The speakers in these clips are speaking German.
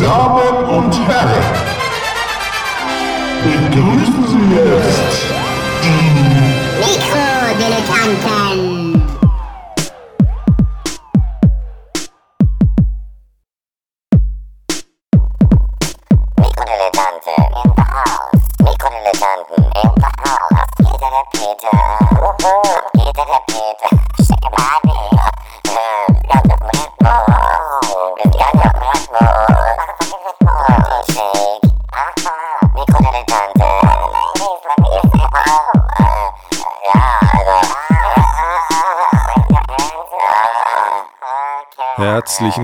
Damen und Herren, begrüßen Sie jetzt die Mikrodilettanten.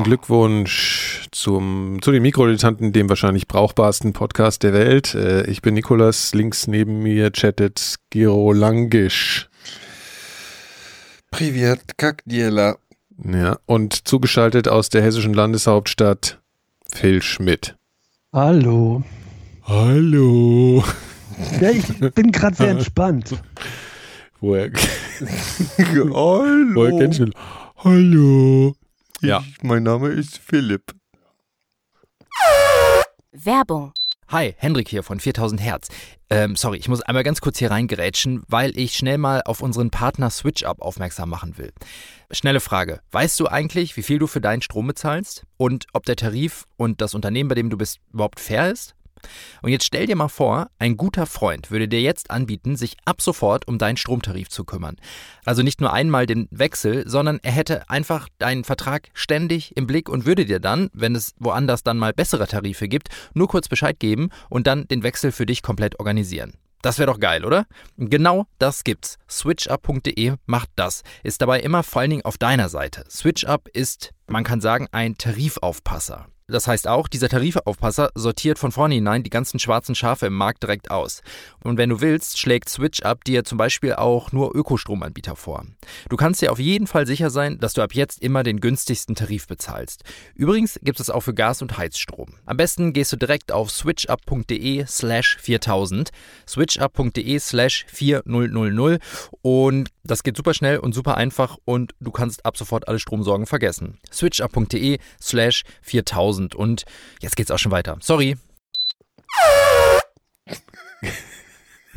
Glückwunsch zum, zu den Mikrodilettanten, dem wahrscheinlich brauchbarsten Podcast der Welt. Äh, ich bin Nikolas, links neben mir chattet Giro Langisch. Privet, Kakdiela. Ja, und zugeschaltet aus der hessischen Landeshauptstadt Phil Schmidt. Hallo. Hallo. Ja, ich bin gerade sehr entspannt. Woher, Hallo. woher kennst du? Hallo. Ja. Ich, mein Name ist Philipp. Werbung. Hi, Hendrik hier von 4000 Hertz. Ähm, sorry, ich muss einmal ganz kurz hier reingerätschen, weil ich schnell mal auf unseren Partner SwitchUp aufmerksam machen will. Schnelle Frage. Weißt du eigentlich, wie viel du für deinen Strom bezahlst? Und ob der Tarif und das Unternehmen, bei dem du bist, überhaupt fair ist? Und jetzt stell dir mal vor, ein guter Freund würde dir jetzt anbieten, sich ab sofort um deinen Stromtarif zu kümmern. Also nicht nur einmal den Wechsel, sondern er hätte einfach deinen Vertrag ständig im Blick und würde dir dann, wenn es woanders dann mal bessere Tarife gibt, nur kurz Bescheid geben und dann den Wechsel für dich komplett organisieren. Das wäre doch geil, oder? Genau das gibt's. Switchup.de macht das. Ist dabei immer vor allen Dingen auf deiner Seite. SwitchUp ist, man kann sagen, ein Tarifaufpasser. Das heißt auch, dieser Tarifaufpasser sortiert von vornherein die ganzen schwarzen Schafe im Markt direkt aus. Und wenn du willst, schlägt SwitchUp dir zum Beispiel auch nur Ökostromanbieter vor. Du kannst dir auf jeden Fall sicher sein, dass du ab jetzt immer den günstigsten Tarif bezahlst. Übrigens gibt es auch für Gas- und Heizstrom. Am besten gehst du direkt auf switchup.de slash 4000, switchup.de slash 4000 und das geht super schnell und super einfach und du kannst ab sofort alle Stromsorgen vergessen. switchup.de slash 4000 und jetzt geht's auch schon weiter. Sorry.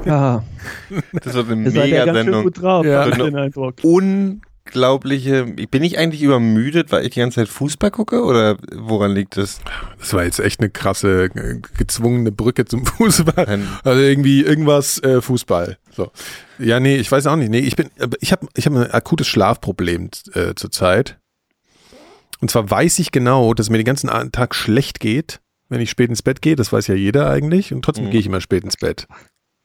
Ja, Das wird eine Mega-Sendung. Ja. den Eindruck. Unglaubliche. Bin ich eigentlich übermüdet, weil ich die ganze Zeit Fußball gucke? Oder woran liegt es? Das war jetzt echt eine krasse, äh, gezwungene Brücke zum Fußball. Nein. Also irgendwie irgendwas äh, Fußball. So. Ja, nee, ich weiß auch nicht. Nee, ich bin, ich habe ich hab ein akutes Schlafproblem äh, zurzeit. Und zwar weiß ich genau, dass mir den ganzen Tag schlecht geht, wenn ich spät ins Bett gehe. Das weiß ja jeder eigentlich. Und trotzdem Mhm. gehe ich immer spät ins Bett.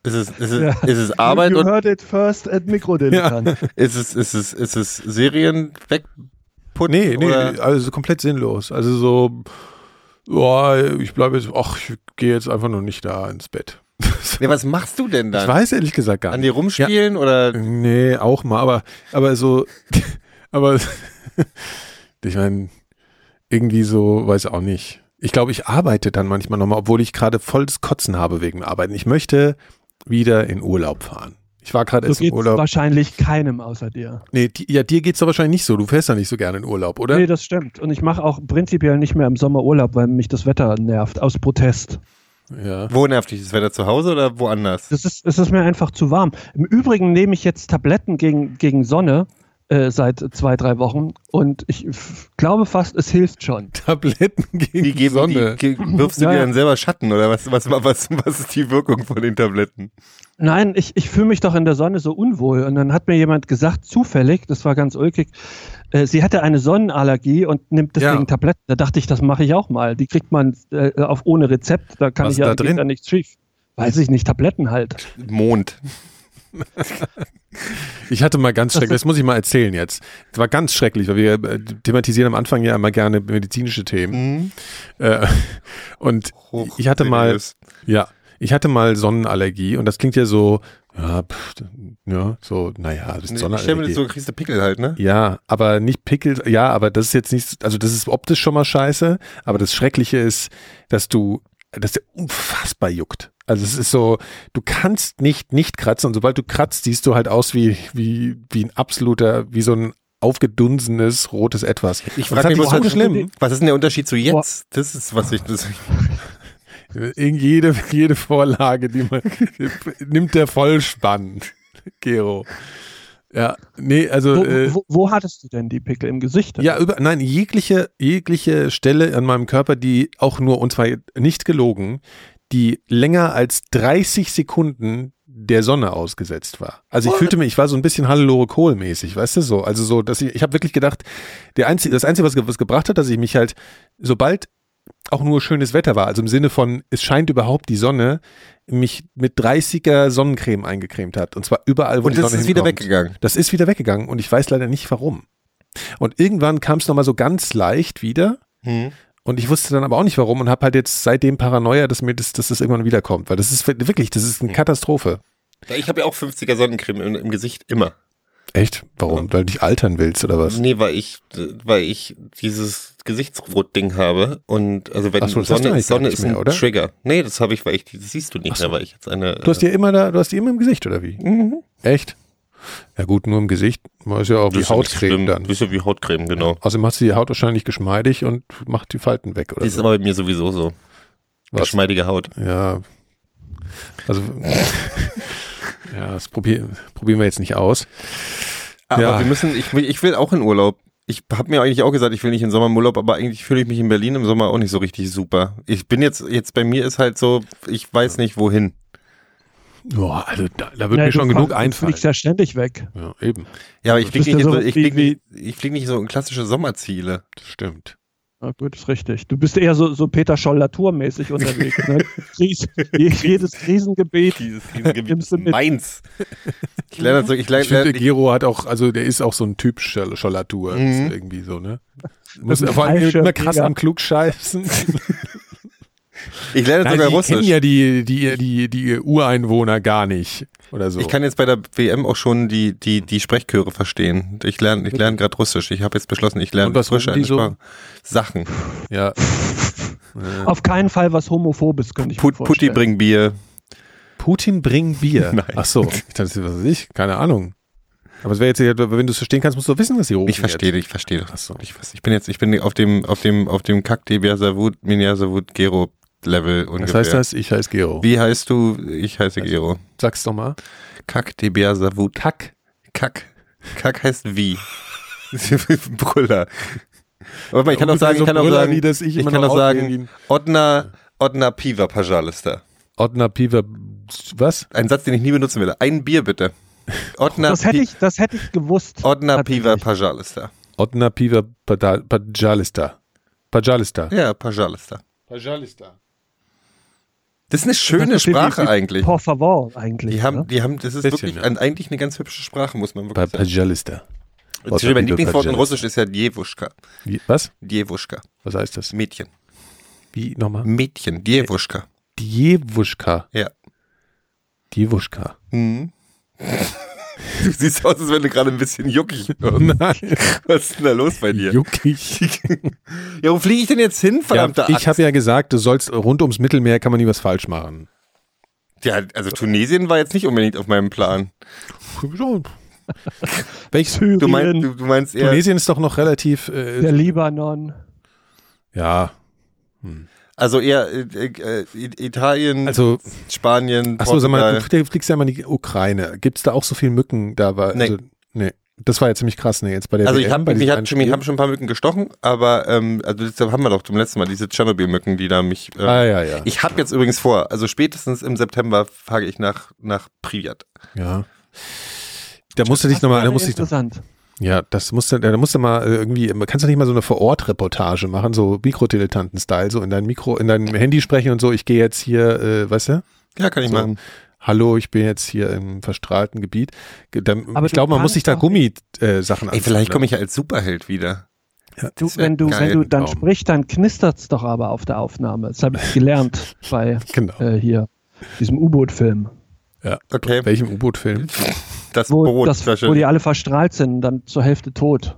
Ist es, ist es, Ja. ist es Arbeit you und heard it first at Mikrodilettant. ist es, ist es, ist es Serien wegputzen? Nee, nee, oder? also komplett sinnlos. Also so, boah, ich bleibe jetzt, ach, ich gehe jetzt einfach nur nicht da ins Bett. Nee, was machst du denn Ich dann? weiß ehrlich gesagt gar An nicht. dir rumspielen oder? Nee, auch mal, aber, aber so, aber ich meine, irgendwie so, weiß auch nicht. Ich glaube, ich arbeite dann manchmal nochmal, obwohl ich gerade volles Kotzen habe wegen dem Arbeiten. Ich möchte wieder in Urlaub fahren. Ich war gerade So erst im Urlaub. wahrscheinlich keinem außer dir. Nee, die, ja, dir geht's doch wahrscheinlich nicht so. Du fährst ja nicht so gerne in Urlaub, oder? Nee, das stimmt. Und ich mache auch prinzipiell nicht mehr im Sommer Urlaub, weil mich das Wetter nervt, aus Protest. ja. Wo nervt dich das Wetter zu Hause oder woanders? Das ist, es ist mir einfach zu warm. Im Übrigen nehme ich jetzt Tabletten gegen, gegen Sonne äh, seit zwei, drei Wochen und ich glaube fast, es hilft schon. Tabletten gegen die geben Sonne. die, ge- wirfst du Ja, dir dann selber Schatten oder was, was, was, was ist die Wirkung von den Tabletten? Nein, ich, ich fühle mich doch in der Sonne so unwohl. Und dann hat mir jemand gesagt, zufällig, das war ganz ulkig, äh, sie hatte eine Sonnenallergie und nimmt deswegen Ja. Tabletten. Da dachte ich, das mache ich auch mal. Die kriegt man äh, auf ohne Rezept, da kann Was ich ja, da geht drin? da nichts schief. Weiß ich nicht, Tabletten halt. Mond. Ich hatte mal ganz schrecklich, das muss ich mal erzählen jetzt. Das war ganz schrecklich, weil wir äh, thematisieren am Anfang ja immer gerne medizinische Themen. Mhm. Äh, und ich hatte mal, ja, ich hatte mal Sonnenallergie und das klingt ja so, ja, pff, ja, so, naja, das ist Ich stell mir das Sonnenallergie. so, kriegst du Pickel halt, ne? Ja, aber nicht Pickel, ja, aber das ist jetzt nicht, also das ist optisch schon mal scheiße, aber das Schreckliche ist, dass du, dass der unfassbar juckt. Also es ist so, du kannst nicht nicht kratzen und sobald du kratzt, siehst du halt aus wie, wie, wie ein absoluter, wie so ein aufgedunsenes rotes Etwas. Ich frage mich, was, so schlimm. was ist denn der Unterschied zu jetzt? Das ist, was ich. Das, In jede, jede Vorlage, die man nimmt der Vollspann, Gero. Ja, nee, also Wo, äh, wo, wo hattest du denn die Pickel im Gesicht? ja, über, nein, jegliche, jegliche Stelle an meinem Körper, die auch nur, und zwar nicht gelogen, die länger als 30 Sekunden der Sonne ausgesetzt war. Also ich fühlte mich, ich war so ein bisschen Hannelore Kohl-mäßig, weißt du so. Also so, dass ich, ich habe wirklich gedacht, der einzige, das Einzige, was, ge- was gebracht hat, dass ich mich halt, sobald auch nur schönes Wetter war, also im Sinne von, es scheint überhaupt die Sonne, mich mit 30er Sonnencreme eingecremt hat. Und zwar überall, wo und die das Sonne ist wieder hinkommt. weggegangen. Das ist wieder weggegangen und ich weiß leider nicht warum. Und irgendwann kam es nochmal so ganz leicht wieder Hm. Und ich wusste dann aber auch nicht warum und habe halt jetzt seitdem Paranoia, dass mir das, dass das irgendwann wiederkommt, weil das ist wirklich, das ist eine Katastrophe. Ja, ich habe ja auch 50er Sonnencreme im, im Gesicht immer. Echt? Warum? Weil du dich altern willst oder was? Nee, weil ich, weil ich dieses Gesichtsrot-Ding habe und also wenn so, Sonne, Sonne ist ein mehr, oder? Trigger. Nee, das habe ich, weil ich, das siehst du nicht so. mehr, weil ich jetzt eine. Du hast die immer da, du hast die immer im Gesicht oder wie? Mhm. Echt? Ja gut, nur im Gesicht. Man ist ja auch Das wie ja Hautcreme schlimm. dann. Ja wie Hautcreme, genau. Außerdem macht sie die Haut wahrscheinlich geschmeidig und macht die Falten weg oder ist so. aber bei mir sowieso so. Was? Geschmeidige Haut. Ja. Also ja, das probier, probieren wir jetzt nicht aus. Aber Ja. wir müssen, ich will, ich will auch in Urlaub. Ich habe mir eigentlich auch gesagt, ich will nicht in Sommer im Urlaub, aber eigentlich fühle ich mich in Berlin im Sommer auch nicht so richtig super. Ich bin jetzt, jetzt bei mir ist halt so, ich weiß nicht wohin. Boah, also da, da wird Ja, mir schon genug Du einfallen. fliegst ja ständig weg. Ja, eben. Ja, aber ich fliege nicht, ja in so so, ich flieg, nicht- ich flieg nicht so in klassische Sommerziele. Das stimmt. Na gut, ist richtig. Du bist eher so, so Peter Scholl-Latour-mäßig unterwegs. Ne? Kries, je- jedes Krisengebet. Dieses Riesengebiet du mit? meins. Ich lerne so, ich lerne, Ich finde, Gero hat auch, also der ist auch so ein Typ Schol- Schollatur. Mhm. Ist irgendwie so, ne? Muss vor allem immer krass am Klugscheißen. Ich lerne Nein, sogar die kennen Russisch. ja die, die, die, die Ureinwohner gar nicht. Oder so. Ich kann jetzt bei der WM auch schon die, die, die Sprechchöre verstehen. Ich lerne, ich lerne gerade Russisch. Ich habe jetzt beschlossen, ich lerne frische die so? Sprache. Sachen. ja. Auf keinen Fall was Homophobes, könnte ich Put, mir vorstellen. bring Bier. Putin bringt Bier. Nein. Ach so. Ich dachte, was weiß ich? Keine Ahnung. Aber es wäre jetzt, hier- wenn du es verstehen kannst, musst du wissen, was sie rufen. Ich verstehe, jetzt. ich verstehe doch. Ach so. Ich, weiß, ich bin jetzt, ich bin auf dem, auf dem, auf dem Kack Debiasavut, Minyasavut Gero Level ungefähr. Was heißt das? Ich heiße Gero. Wie heißt du? Ich heiße Gero. Sag's doch mal. Kack Debiasavut. Kack. Kack. Kack heißt wie. Brüller. Aber ich kann auch sagen, ich kann auch sagen, ich kann auch sagen. Odna, Odna Piva Pajalista. Ottner Piver. Was? Ein Satz, den ich nie benutzen will. Ein Bier bitte. Odna, Das hätte ich, das hätte ich gewusst. Odna. Piva Pajalista. Piver Padal- Pajalista. Pajalista. Ja, Pajalista. Pajalista. Das ist eine schöne ist Sprache wie- wie eigentlich. Por favor, eigentlich. Die haben, ne? die haben, das ist Bisschen, wirklich ja. ein, eigentlich eine ganz hübsche Sprache, muss man wirklich sagen. Pajalista. Entschuldigung, mein Lieblingswort in Pajalista. Russisch ist ja Djewuschka. Was? Djewuschka. Was heißt das? Mädchen. Wie nochmal? Mädchen. Djewuschka. Djewuschka. Ja. Djewuschka. Hm. Du siehst aus, als wenn du gerade ein bisschen juckig wirst. Nein. Was ist denn da los bei dir? Juckig. Ja, wo fliege ich denn jetzt hin, Ja, verdammter ich habe ja gesagt, du sollst rund ums Mittelmeer kann man nie was falsch machen. ja, also Tunesien war jetzt nicht unbedingt auf meinem Plan. Welches? Syrien, Du meinst, du, du meinst eher, Tunesien ist doch noch relativ. Äh, der Libanon. ja. Also eher äh, äh, Italien, Also, Spanien, achso, sag mal, du fliegst ja mal in die Ukraine. Gibt es da auch so viele Mücken da? War, Nee. Also, nee. Das war ja ziemlich krass, ne? Jetzt bei der Also ich habe mich, hat schon, mich haben schon ein paar Mücken gestochen, aber ähm, also das haben wir doch zum letzten Mal, diese Tschernobyl-Mücken, die da mich. Ähm, Ah, ja, ja. Ich habe jetzt übrigens vor, also spätestens im September fahre ich nach, nach Pripyat. ja. Da musst du dich nochmal, da musst du dich, interessant. Ja, das musst du, da musst du mal äh, irgendwie, kannst du nicht mal so eine Vor-Ort-Reportage machen, so Mikrodilettanten-Style, so in dein Mikro, in dein Handy sprechen und so, ich gehe jetzt hier, äh, weißt du? Ja, kann ich So, machen. Hallo, ich bin jetzt hier im verstrahlten Gebiet. Ge- Dann, Aber ich du glaube, man muss sich da Gummi-Sachen Ey, vielleicht komme ich ja als Superheld wieder. Du, Das wär wenn du, wenn du dann sprichst, dann knistert's doch aber auf der Aufnahme. Das habe ich gelernt bei Genau. äh, hier diesem U-Boot-Film. Okay, Welchem U-Boot-Film? Das Wo, Boot. das, wo die alle verstrahlt sind, dann zur Hälfte tot.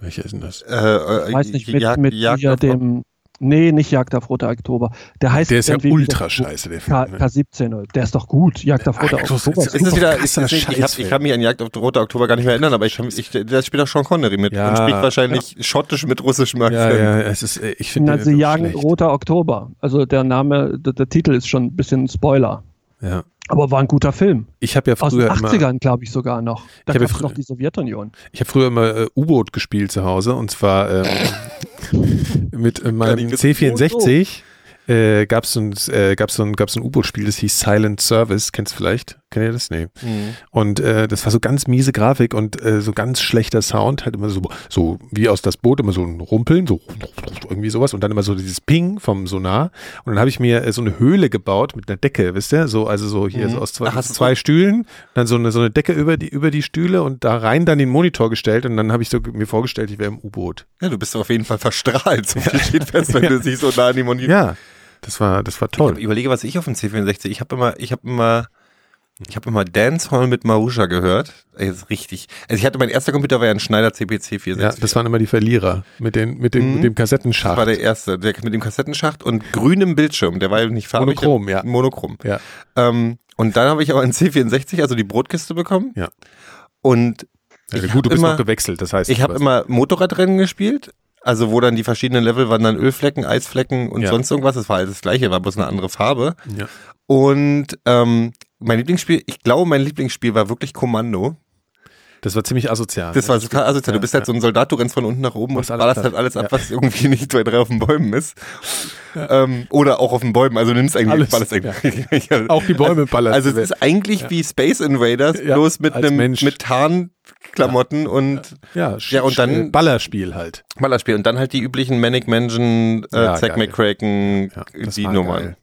Welcher ist denn das? äh, äh, Ich weiß nicht, mit, Jag- mit Jagd hier auf- dem Nee, nicht Jagd auf Roter Oktober. Der heißt Der ist ja ultra scheiße, der K, Film. ne? K17. Der ist doch gut. Jagd auf Roter Oktober. ist Ist wieder, ist das nicht, ich, hab, ich kann mich an Jagd auf Roter Oktober gar nicht mehr erinnern, aber ich, ich das spielt auch Sean Connery mit Ja. und spricht wahrscheinlich schottisch mit russischem Ja, Akzent. ja, es ist, äh, ich finde Na, den Sie so jagen schlecht. Roter Oktober. Also der Name, der, der Titel ist schon ein bisschen Spoiler. Ja. Aber war ein guter Film. Ich habe ja Aus den früher immer, 80ern, glaube ich, sogar noch. Da Ich hab ja gab es noch die Sowjetunion. ich habe früher immer äh, U-Boot gespielt zu Hause und zwar ähm, mit äh, meinem ich wissen, C64 äh, gab es so ein, äh, gab's so ein, gab's ein U-Boot-Spiel, das hieß Silent Service. Kennst du vielleicht? Kennt ihr das? Nee. Mhm. Und äh, das war so ganz miese Grafik und äh, so ganz schlechter Sound, halt immer so, so wie aus das Boot, immer so ein Rumpeln, so irgendwie sowas und dann immer so dieses Ping vom Sonar. Und dann habe ich mir äh, so eine Höhle gebaut mit einer Decke, wisst ihr? So, also so hier Mhm. so aus zwei, Ach, zwei Stühlen, dann so eine, so eine Decke über die, über die Stühle und da rein dann den Monitor gestellt und dann habe ich so mir vorgestellt, ich wäre im U-Boot. Ja, du bist auf jeden Fall verstrahlt. So viel steht fest, wenn du dich so nah an die Monitor. Ja, das war, das war toll. Ich überlege, was ich auf dem C64. Ich habe immer, ich habe immer, ich habe immer Dancehall mit Marusha gehört. Ey, das ist richtig. Also ich hatte mein erster Computer war ja ein Schneider CPC 464. Ja, das waren immer die Verlierer mit, den, mit, dem, Mhm. mit dem Das Kassettenschacht. war der erste, der mit dem Kassettenschacht und grünem Bildschirm. Der war ja nicht farbig. Monochrom, ja. Monochrom. ja. Ähm, und dann habe ich aber einen C64, also die Brotkiste bekommen. Ja. Und ich gut, du bist immer, noch gewechselt, das heißt. ich habe immer Motorradrennen gespielt. Also wo dann die verschiedenen Level waren dann Ölflecken, Eisflecken und Ja. sonst irgendwas. Das war alles das gleiche, war bloß eine andere Farbe. ja. Und ähm, mein Lieblingsspiel, ich glaube, mein Lieblingsspiel war wirklich Kommando. Das war ziemlich asozial. Das ne? war total asozial. Du bist halt so ein Soldat, du rennst von unten nach oben und ballerst halt alles ab, Ja. was irgendwie nicht zwei, drei auf den Bäumen ist. Ähm, oder auch auf den Bäumen. Also du nimmst eigentlich Alles, ballerst eigentlich. Auch die Bäume ballerst Also es ist eigentlich wie Space Invaders, Ja, bloß mit einem mit Tarnklamotten und Ja, Ja, und dann- äh, Ballerspiel halt. Ballerspiel. Und dann halt die üblichen Manic Mansion, äh, Ja, Zack. McCracken, Ja, die Nummern. geil.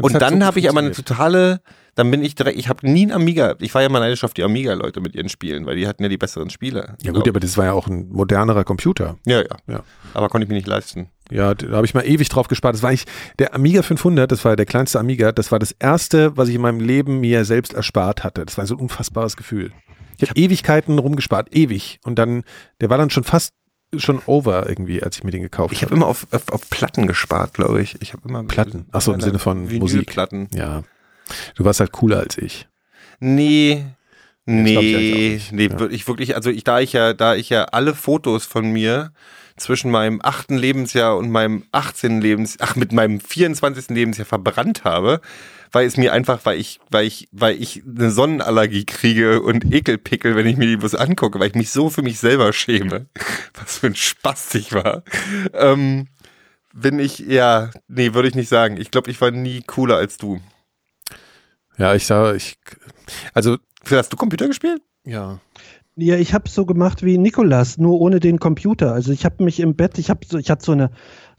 Und hat dann so habe ich aber eine totale, dann bin ich direkt, ich habe nie ein Amiga, ich war ja mal neidisch auf die Amiga-Leute mit ihren Spielen, weil die hatten ja die besseren Spiele. Ja gut, aber das war ja auch ein modernerer Computer. ja, ja, Ja. Aber konnte ich mir nicht leisten. Ja, da habe ich mal ewig drauf gespart. Das war eigentlich der Amiga 500, das war der kleinste Amiga, das war das erste, was ich in meinem Leben mir selbst erspart hatte. Das war so ein unfassbares Gefühl. Ich habe Ewigkeiten rumgespart, ewig. Und dann, der war dann schon fast schon over irgendwie, als ich mir den gekauft Ich habe immer auf, auf, auf Platten gespart, glaube ich. Ich habe immer Platten. Ach so, im Sinne von Musik. Platten. Ja. Du warst halt cooler als ich. Nee. glaub ich Nee, nee, Ja. wirklich, wirklich, also ich, da ich ja, da ich ja alle Fotos von mir zwischen meinem achten Lebensjahr und meinem 18. Lebens, ach, mit meinem 24. Lebensjahr verbrannt habe, weil es mir einfach, weil ich, weil ich, weil ich eine Sonnenallergie kriege und Ekelpickel, wenn ich mir die bloß angucke, weil ich mich so für mich selber schäme. Was für ein Spaß ich war. Ähm, bin ich, ja, nee, würde ich nicht sagen. Ich glaube, ich war nie cooler als du. Ja, ich sah, ich, also, Hast du Computer gespielt? ja. Ja, ich habe so gemacht wie Nikolas, nur ohne den Computer. Also ich habe mich im Bett, ich habe so, ich hatte so eine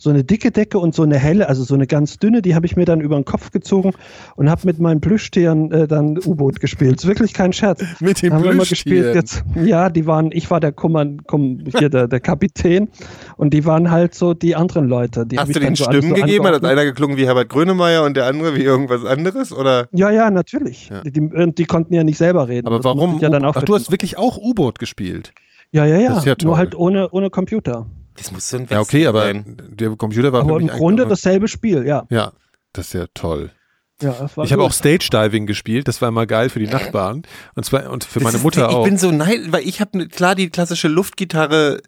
so eine dicke Decke und so eine helle, also so eine ganz dünne, die habe ich mir dann über den Kopf gezogen und habe mit meinen Plüschtieren äh, dann U-Boot gespielt. Ist wirklich kein Scherz. Mit dem haben wir mal gespielt Plüschtieren. jetzt. Ja, die waren, ich war der Kommand, Komm, hier der, der Kapitän und die waren halt so die anderen Leute. Die Hast du den so Stimmen so gegeben? Hat angeordnet. einer geklungen wie Herbert Grönemeyer und der andere wie irgendwas anderes? Oder? Ja, ja, natürlich. Ja. Die, die, die konnten ja nicht selber reden. Aber Das warum? Ja, dann auch Ach, du hast wirklich auch U-Boot gespielt. ja, ja, ja. Das ja. Nur halt ohne, ohne Computer. Das muss so ein Ja, okay, aber der Computer war für Aber mich im Grunde dasselbe Spiel, ja. Ja, das ist ja toll. Ja das war Ich habe auch Stage Diving gespielt, das war immer geil für die Nachbarn. Und zwar und für meine Das ist- Mutter ich auch. bin so nein, weil ich habe klar die klassische Luftgitarre,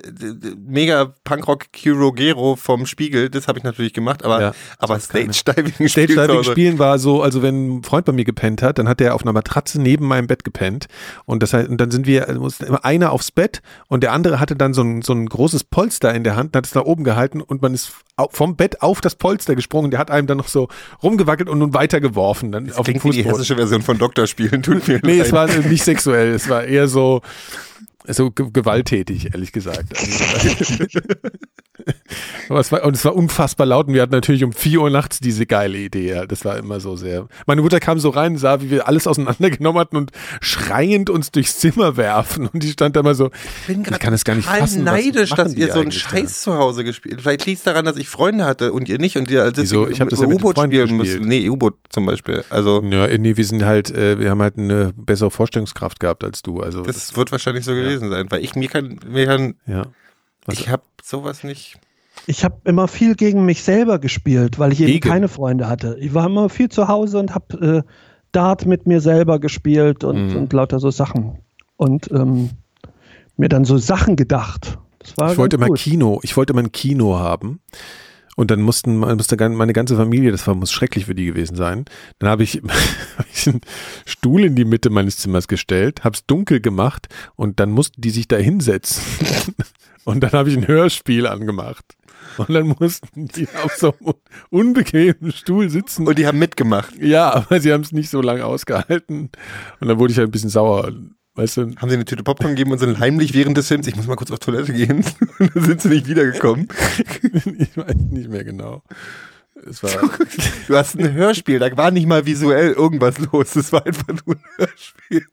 mega Punkrock Gero vom Spiegel, das habe ich natürlich gemacht, aber, Ja, aber Stage Diving Stage Diving spielen war so, also wenn ein Freund bei mir gepennt hat, dann hat der auf einer Matratze neben meinem Bett gepennt. Und das heißt, und dann sind wir, also musste immer einer aufs Bett und der andere hatte dann so ein, so ein großes Polster in der Hand, hat es da oben gehalten und man ist vom Bett auf das Polster gesprungen, der hat einem dann noch so rumgewackelt und nun weitergeworfen, dann Das auf klingt wie die hessische Version von Doktorspielen, tut mir Nee, leid. es war nicht sexuell, es war eher so, so ge- gewalttätig, ehrlich gesagt. Also, aber es war, und es war unfassbar laut und wir hatten natürlich um 4 Uhr nachts diese geile Idee. Ja. Das war immer so sehr. Meine Mutter kam so rein, sah, wie wir alles auseinandergenommen hatten und schreiend uns durchs Zimmer werfen. Und die stand da immer so, bin ich kann es gar nicht fassen. neidisch, dass ihr so einen eigentlich da? Scheiß zu Hause gespielt. Vielleicht liegt es daran, dass ich Freunde hatte und ihr nicht und ihr als Wieso? Ich hab das ja mit U-Boot spielen müsst. Nee, U-Boot zum Beispiel. Also Ja, nee, wir sind halt, äh, wir haben halt eine bessere Vorstellungskraft gehabt als du. Also das wird wahrscheinlich so gewesen sein, weil ich mir kann, mir kann ja. Was- ich habe sowas nicht. Ich habe immer viel gegen mich selber gespielt, weil ich eben Gegen? keine Freunde hatte. Ich war immer viel zu Hause und habe äh, Dart mit mir selber gespielt und, Mhm. und lauter so Sachen. Und ähm, mir dann so Sachen gedacht. Das war Ich wollte mal. Kino, ich wollte mal ein Kino haben. Und dann mussten, musste meine ganze Familie, das war, muss schrecklich für die gewesen sein. Dann habe ich, hab ich einen Stuhl in die Mitte meines Zimmers gestellt, habe es dunkel gemacht und dann mussten die sich da hinsetzen. Und dann habe ich ein Hörspiel angemacht. Und dann mussten die auf so einem unbequemen Stuhl sitzen. Und die haben mitgemacht. ja, aber sie haben es nicht so lange ausgehalten. Und dann wurde ich halt ein bisschen sauer. Weißt du, Haben sie eine Tüte Popcorn gegeben und sind heimlich während des Films, ich muss mal kurz auf Toilette gehen. Und dann sind sie nicht wiedergekommen. ich weiß nicht mehr genau. Es war, Du hast ein Hörspiel, da war nicht mal visuell irgendwas los. Das war einfach nur ein Hörspiel.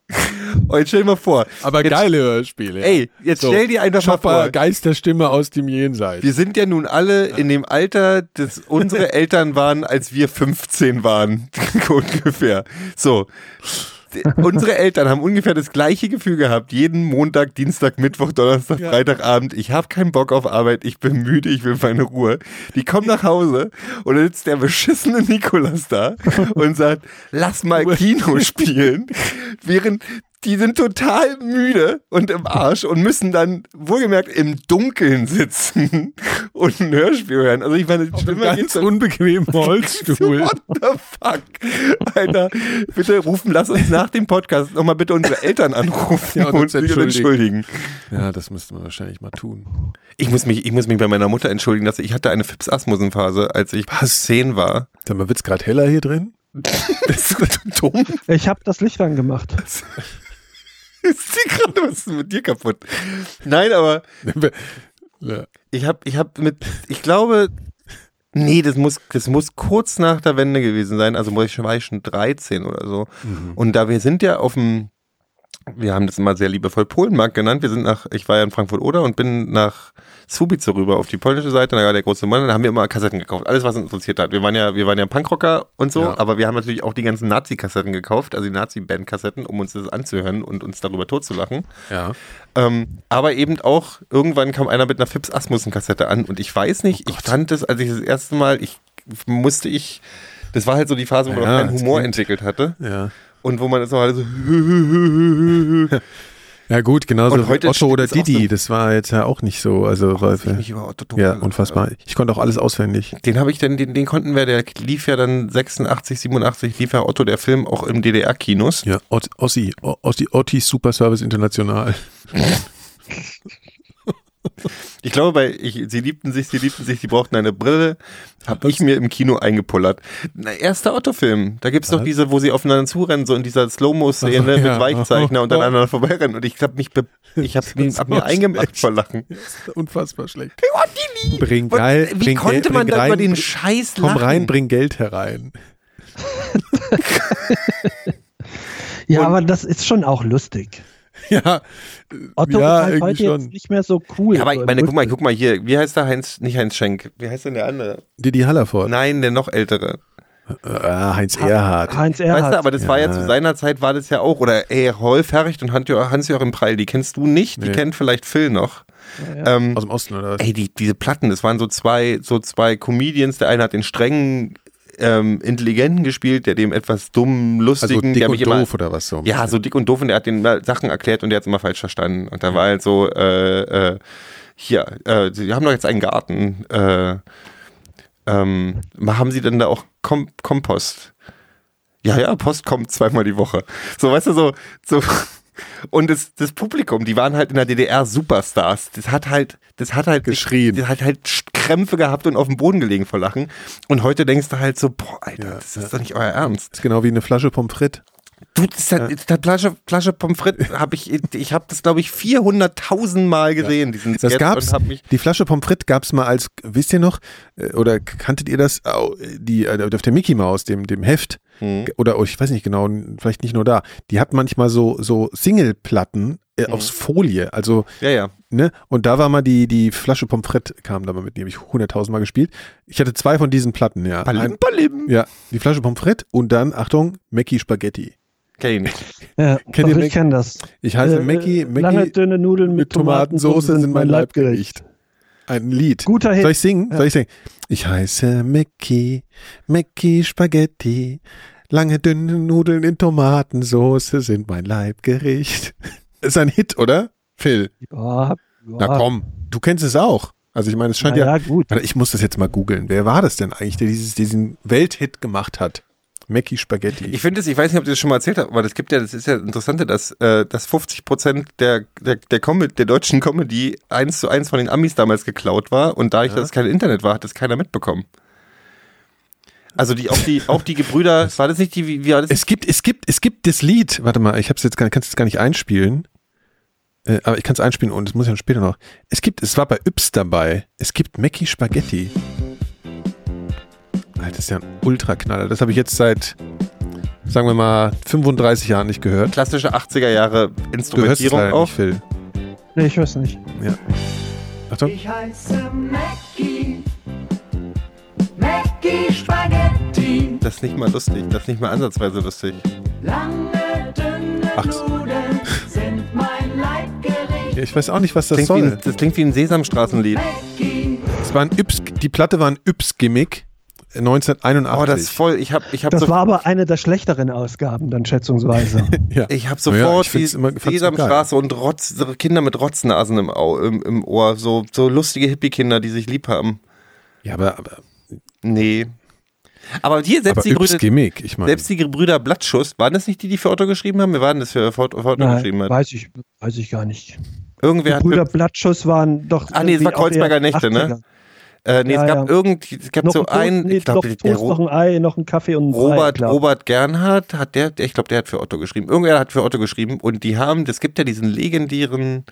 Und jetzt stell dir mal vor. aber jetzt, geile Hörspiele. Ey, jetzt stell dir einfach mal vor. Geisterstimme aus dem Jenseits. Wir sind ja nun alle in dem Alter, das unsere Eltern waren, als wir 15 waren. ungefähr. So. Unsere Eltern haben ungefähr das gleiche Gefühl gehabt. Jeden Montag, Dienstag, Mittwoch, Donnerstag, Freitagabend. Ich habe keinen Bock auf Arbeit. Ich bin müde. Ich will meine Ruhe. Die kommen nach Hause und dann sitzt der beschissene Nikolas da und sagt, lass mal Kino spielen. Während die sind total müde und im Arsch und müssen dann wohlgemerkt im Dunkeln sitzen und ein Hörspiel hören. Also ich meine, schlimmer Ganz geht's doch unbequemen Holzstuhl. What the fuck? Alter, bitte rufen, lass uns nach dem Podcast nochmal bitte unsere Eltern anrufen Ja, und und uns sich entschuldigen. entschuldigen. Ja, das müsste man wahrscheinlich mal tun. Ich muss mich, ich muss mich bei meiner Mutter entschuldigen, dass ich hatte eine Fips Asmussen Phase, als ich zehn war. Sag mal, wird's gerade heller hier drin? Bist du dumm? Ich habe das Licht angemacht. Ist sie gerade, was ist denn mit dir kaputt? Nein, aber ich habe ich hab mit, ich glaube, nee, das muss, das muss kurz nach der Wende gewesen sein. Also war ich schon, war ich schon 13 oder so. Und da wir sind ja auf dem, wir haben das immer sehr liebevoll Polenmarkt genannt. Wir sind nach, ich war ja in Frankfurt oder und bin nach Subice rüber auf die polnische Seite, da war der große Mann, da haben wir immer Kassetten gekauft. Alles, was uns interessiert hat. Wir waren ja, wir waren ja Punkrocker und so, Ja. aber wir haben natürlich auch die ganzen Nazi-Kassetten gekauft, also die Nazi-Band-Kassetten, um uns das anzuhören und uns darüber totzulachen. ja. Ähm, aber eben auch, irgendwann kam einer mit einer Fips Asmussen-Kassette an und ich weiß nicht, Oh ich fand das, als ich das erste Mal, ich musste ich, das war halt so die Phase, wo man Ja, auch keinen Humor entwickelt hatte Ja. Und wo man jetzt noch halt so, Ja gut, genauso wie Otto oder Didi, so- das war jetzt ja auch nicht so. Also weil ich mich über Otto ja, unfassbar. Ich konnte auch alles auswendig. Den habe ich dann, den, den konnten wir, der lief ja dann 86, 87, lief ja Otto der Film auch im DDR-Kinos. Ja, Ot Ossi, Ossi, Otti Super Service International. Ich glaube, bei ich, Sie liebten sich, Sie liebten sich, die brauchten eine Brille, habe ich mir im Kino eingepullert. Na, erster Otto-Film, da gibt's doch Was? diese, wo sie aufeinander zurennen, so in dieser Slow-Mo-Szene so, mit ja. Weichzeichner und dann aneinander vorbeirennen. Und ich habe mich, ich habe mir, hab mir eingemacht vor Lachen. Unfassbar schlecht. Oh! Bring Und geil, Wie bring konnte Geld, man da über den Scheiß Komm lachen? rein, bring Geld herein. Ja, Und- aber das ist schon auch lustig. Ja, Otto ja, ist halt irgendwie heute schon. jetzt nicht mehr so cool. Ja, aber so ich meine, guck mal, guck mal hier, wie heißt der Heinz, nicht Heinz Schenk, wie heißt denn der andere? Didi Hallerford. Nein, der noch ältere. Ah, Heinz Erhardt. Heinz Weißt Erhardt. du, aber das war ja Ja. zu seiner Zeit, war das ja auch, oder ey, Rolf Herricht und Hans- Hans-Joachim Preil, die kennst du nicht, die Nee. kennt vielleicht Phil noch. Ja, Ähm, Aus dem Osten, oder was? Ey, die, diese Platten, das waren so zwei, so zwei Comedians. Der eine hat den strengen, ähm, intelligenten gespielt, der dem etwas dummen, Also lustigen, dick der und immer, doof oder was so. ja, so dick und doof und der hat den Sachen erklärt und der hat es immer falsch verstanden. Und da war halt so, äh, äh, hier, äh, sie haben doch jetzt einen Garten, äh, ähm, haben sie denn da auch Kom Kompost? Ja, ja, Post kommt zweimal die Woche. So, weißt du, so, so. Und das, das Publikum, die waren halt in der DDR Superstars. Das hat halt, das hat halt Geschrien. Das hat halt Krämpfe gehabt und auf dem Boden gelegen vor Lachen. Und heute denkst du halt so, boah, Alter, Ja, das ist doch nicht euer Ernst. Das ist genau wie eine Flasche Pommes frites. Du, das ist halt, das Flasche, Flasche Pommes frites habe ich, ich habe das glaube ich 400.000 Mal gesehen, diesen Das Sketch gab's. Die Flasche Pommes frites gab's mal als, wisst ihr noch, äh, oder kanntet ihr das? Die, äh, auf der Mickey Maus, dem, dem Heft, Hm. oder oh, ich weiß nicht genau, vielleicht nicht nur da. Die hat manchmal so, so Singleplatten äh, Mhm. aus Folie, also, ja, ja. ne? Und da war mal die, die Flasche Pommes frites, kam da mal mit, die habe ich hunderttausend Mal gespielt. Ich hatte zwei von diesen Platten, ja. Palim, Ein, palim. ja, die Flasche Pommes frites und dann, Achtung, Mackie Spaghetti. Kenn ich nicht. Ja, Kennt ihr ich kenne das. Ich heiße Äh, Mackie, Lange Mackie dünne Nudeln mit, mit Tomatensauce sind mein Leibgericht. Ein Lied. Guter Hit. Soll ich singen? Ja. Soll ich singen? Ich heiße Mickey, Mickey Spaghetti. Lange dünne Nudeln in Tomatensoße sind mein Leibgericht. Ist ein Hit, oder? Phil. Ja, ja. Na komm, du kennst es auch. Also ich meine, es scheint ja. ja, gut. Ich muss das jetzt mal googeln. Wer war das denn eigentlich, der dieses, diesen Welthit gemacht hat? Mackie Spaghetti. Ich finde es, ich weiß nicht, ob ihr das schon mal erzählt habt, aber das gibt ja, das ist ja das Interessante, dass, äh, dass 50 Prozent der, der, der, Com der deutschen Comedy eins zu eins von den Amis damals geklaut war und dadurch, dass es kein Internet war, hat das keiner mitbekommen. Also die, auch die, auch die Gebrüder, war das nicht die, wie, wie war das? es gibt, es gibt, es gibt das Lied. Warte mal, ich hab's jetzt, gar- kann's jetzt gar nicht einspielen. Äh, aber ich kann es einspielen und es muss ja später noch. Es gibt, es war bei Yps dabei. Es gibt Mackie Spaghetti. Alter, das ist ja ein Ultraknaller. Das habe ich jetzt seit, sagen wir mal, 35 Jahren nicht gehört. klassische 80er Jahre Du hörst es Instrumentierung leider auch. nicht, Phil. Nee, ich weiß nicht. Achtung. Ich heiße Mackie. Mackie Spaghetti. Das ist nicht mal lustig, das ist nicht mal ansatzweise lustig. Lange, dünne Ach. Nudeln sind mein Leibgericht. Ja, ich weiß auch nicht, was das Klingt wie soll. ein, das klingt wie ein Sesamstraßenlied. Es war ein Yps, die Platte war ein Yps-Gimmick. äh, 1981. Oh, das ist voll. Ich habe ich hab Das so, war aber eine der schlechteren Ausgaben, dann schätzungsweise. ja. ich hab Ja, sofort ich find's die Sesamstraße und Rotz, Kinder mit Rotznasen im, im, im Ohr. So, so lustige Hippie-Kinder, die sich lieb haben. ja, aber, aber, Nee. Aber hier, selbst aber die Brüder, Yps-Gimmick, ich meine. selbst die Brüder Blattschuss, waren das nicht die, die für Otto geschrieben haben? Wir waren das für, für Otto Otto geschrieben Nein, hat. weiß ich, weiß ich gar nicht. Irgendwer Die hat Brüder Blattschuss waren doch. Ah, nee, es war Kreuzberger Nächte, ne? 80er. Äh, nee, Ja, es gab ja. irgendwie, es gab Noch so einen, nee, ich glaube, noch, der, noch ein Ei, noch ein Kaffee und ein Ei, Robert, klar. Robert Gernhardt hat der, der- ich glaube, der hat für Otto geschrieben. Irgendwer hat für Otto geschrieben und die haben, es gibt ja diesen legendären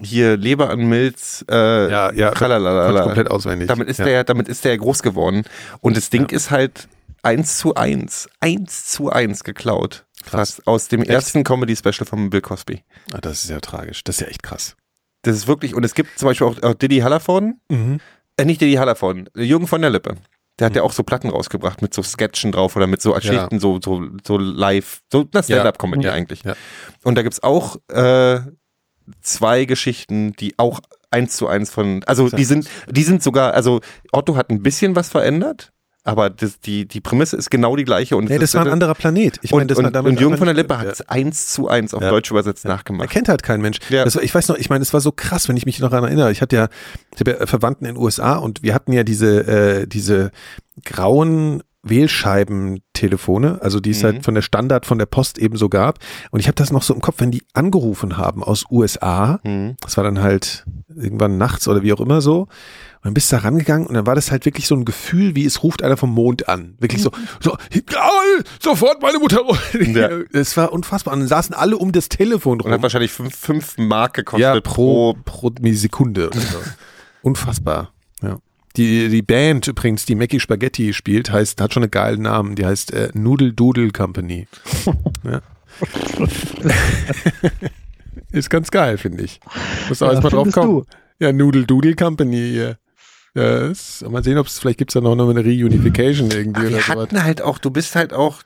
hier Leber an Milz, äh, Ja, ja, komplett auswendig. Damit ist ja. der, damit ist der groß geworden. Und das Ding ist halt eins zu eins, eins zu eins geklaut. Krass. Fast aus dem ersten Comedy-Special von Bill Cosby. Ah, das ist ja tragisch. Das ist ja echt krass. Das ist wirklich, und es gibt zum Beispiel auch, auch Diddy Hallervorden, Mhm. äh, nicht Diddy Hallervorden, Jürgen von der Lippe. Der hat ja auch so Platten rausgebracht mit so Sketchen drauf oder mit so Geschichten, so, so, so live, so eine Stand-Up-Comedy Ja. eigentlich. Ja. Und da gibt's auch äh, zwei Geschichten, die auch eins zu eins von, also die sind, die sind sogar, also Otto hat ein bisschen was verändert, aber das, die, die Prämisse ist genau die gleiche. Und Nee, das ist- war ein anderer Planet. Ich und, meine, das und, war damals und Jürgen von der Lippe hat Ja. es eins zu eins auf Ja. Deutsch übersetzt Er nachgemacht. kennt halt kein Mensch. Ja. Das war, ich weiß noch, ich meine, es war so krass, wenn ich mich noch daran erinnere. Ich hatte ja, ich habe ja Verwandten in den USA und wir hatten ja diese, äh, diese grauen Wählscheibentelefone, also die es Mhm. halt von der Standard von der Post eben so gab. Und ich habe das noch so im Kopf, wenn die angerufen haben aus USA, Hm. das war dann halt irgendwann nachts oder wie auch immer so. Und dann bist du da rangegangen und dann war das halt wirklich so ein Gefühl, wie es ruft einer vom Mond an. Wirklich so, so, sofort meine Mutter. Ja. Es war unfassbar. Und dann saßen alle um das Telefon Und hat rum. wahrscheinlich fünf, fünf Mark gekostet Ja, pro, pro Sekunde oder so. Unfassbar. Ja. Die, die Band übrigens, die Mackie Spaghetti spielt, heißt, hat schon einen geilen Namen. Die heißt äh, Noodle Doodle Company. ja. Ist ganz geil, finde ich. Muss auch Ja, erstmal drauf kommen. du? Ja, Noodle Doodle Company hier. Ja, ist, mal sehen, ob es vielleicht gibt es da noch eine Reunification irgendwie oder Wir sowas. hatten halt auch, du bist halt auch,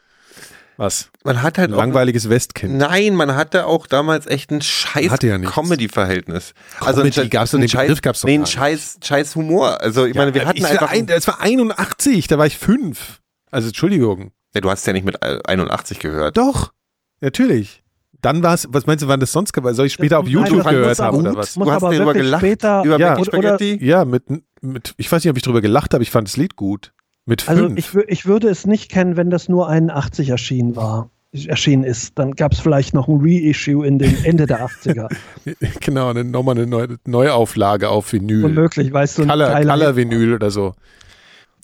Was? man hat halt Ein auch, langweiliges Westkind. nein, man hatte auch damals echt ein scheiß ja. Comedy-Verhältnis. Comedy gab's doch, ein den scheiß, Begriff gab's doch nee, scheiß, scheiß Humor. Also ich meine, wir hatten einfach, ein, das war 81, da war ich fünf. Also Entschuldigung. ja, du hast ja nicht mit 81 gehört. Doch, natürlich. Dann war es, was meinst du, wann das sonst war? Soll ich später auf YouTube gehört haben aber- oder was? Muss Du hast aber darüber gelacht, später, über Ja. Spaghetti? Ja, mit, mit, ich weiß nicht, ob ich drüber gelacht habe, ich fand das Lied gut. Mit Also ich, ich würde es nicht kennen, wenn das nur 81 erschienen war. Erschienen ist. Dann gab es vielleicht noch ein Reissue in den Ende der 80er. genau, eine, nochmal eine neue, Neuauflage auf Vinyl. Unmöglich, weißt du, Color, Color. Vinyl oder so.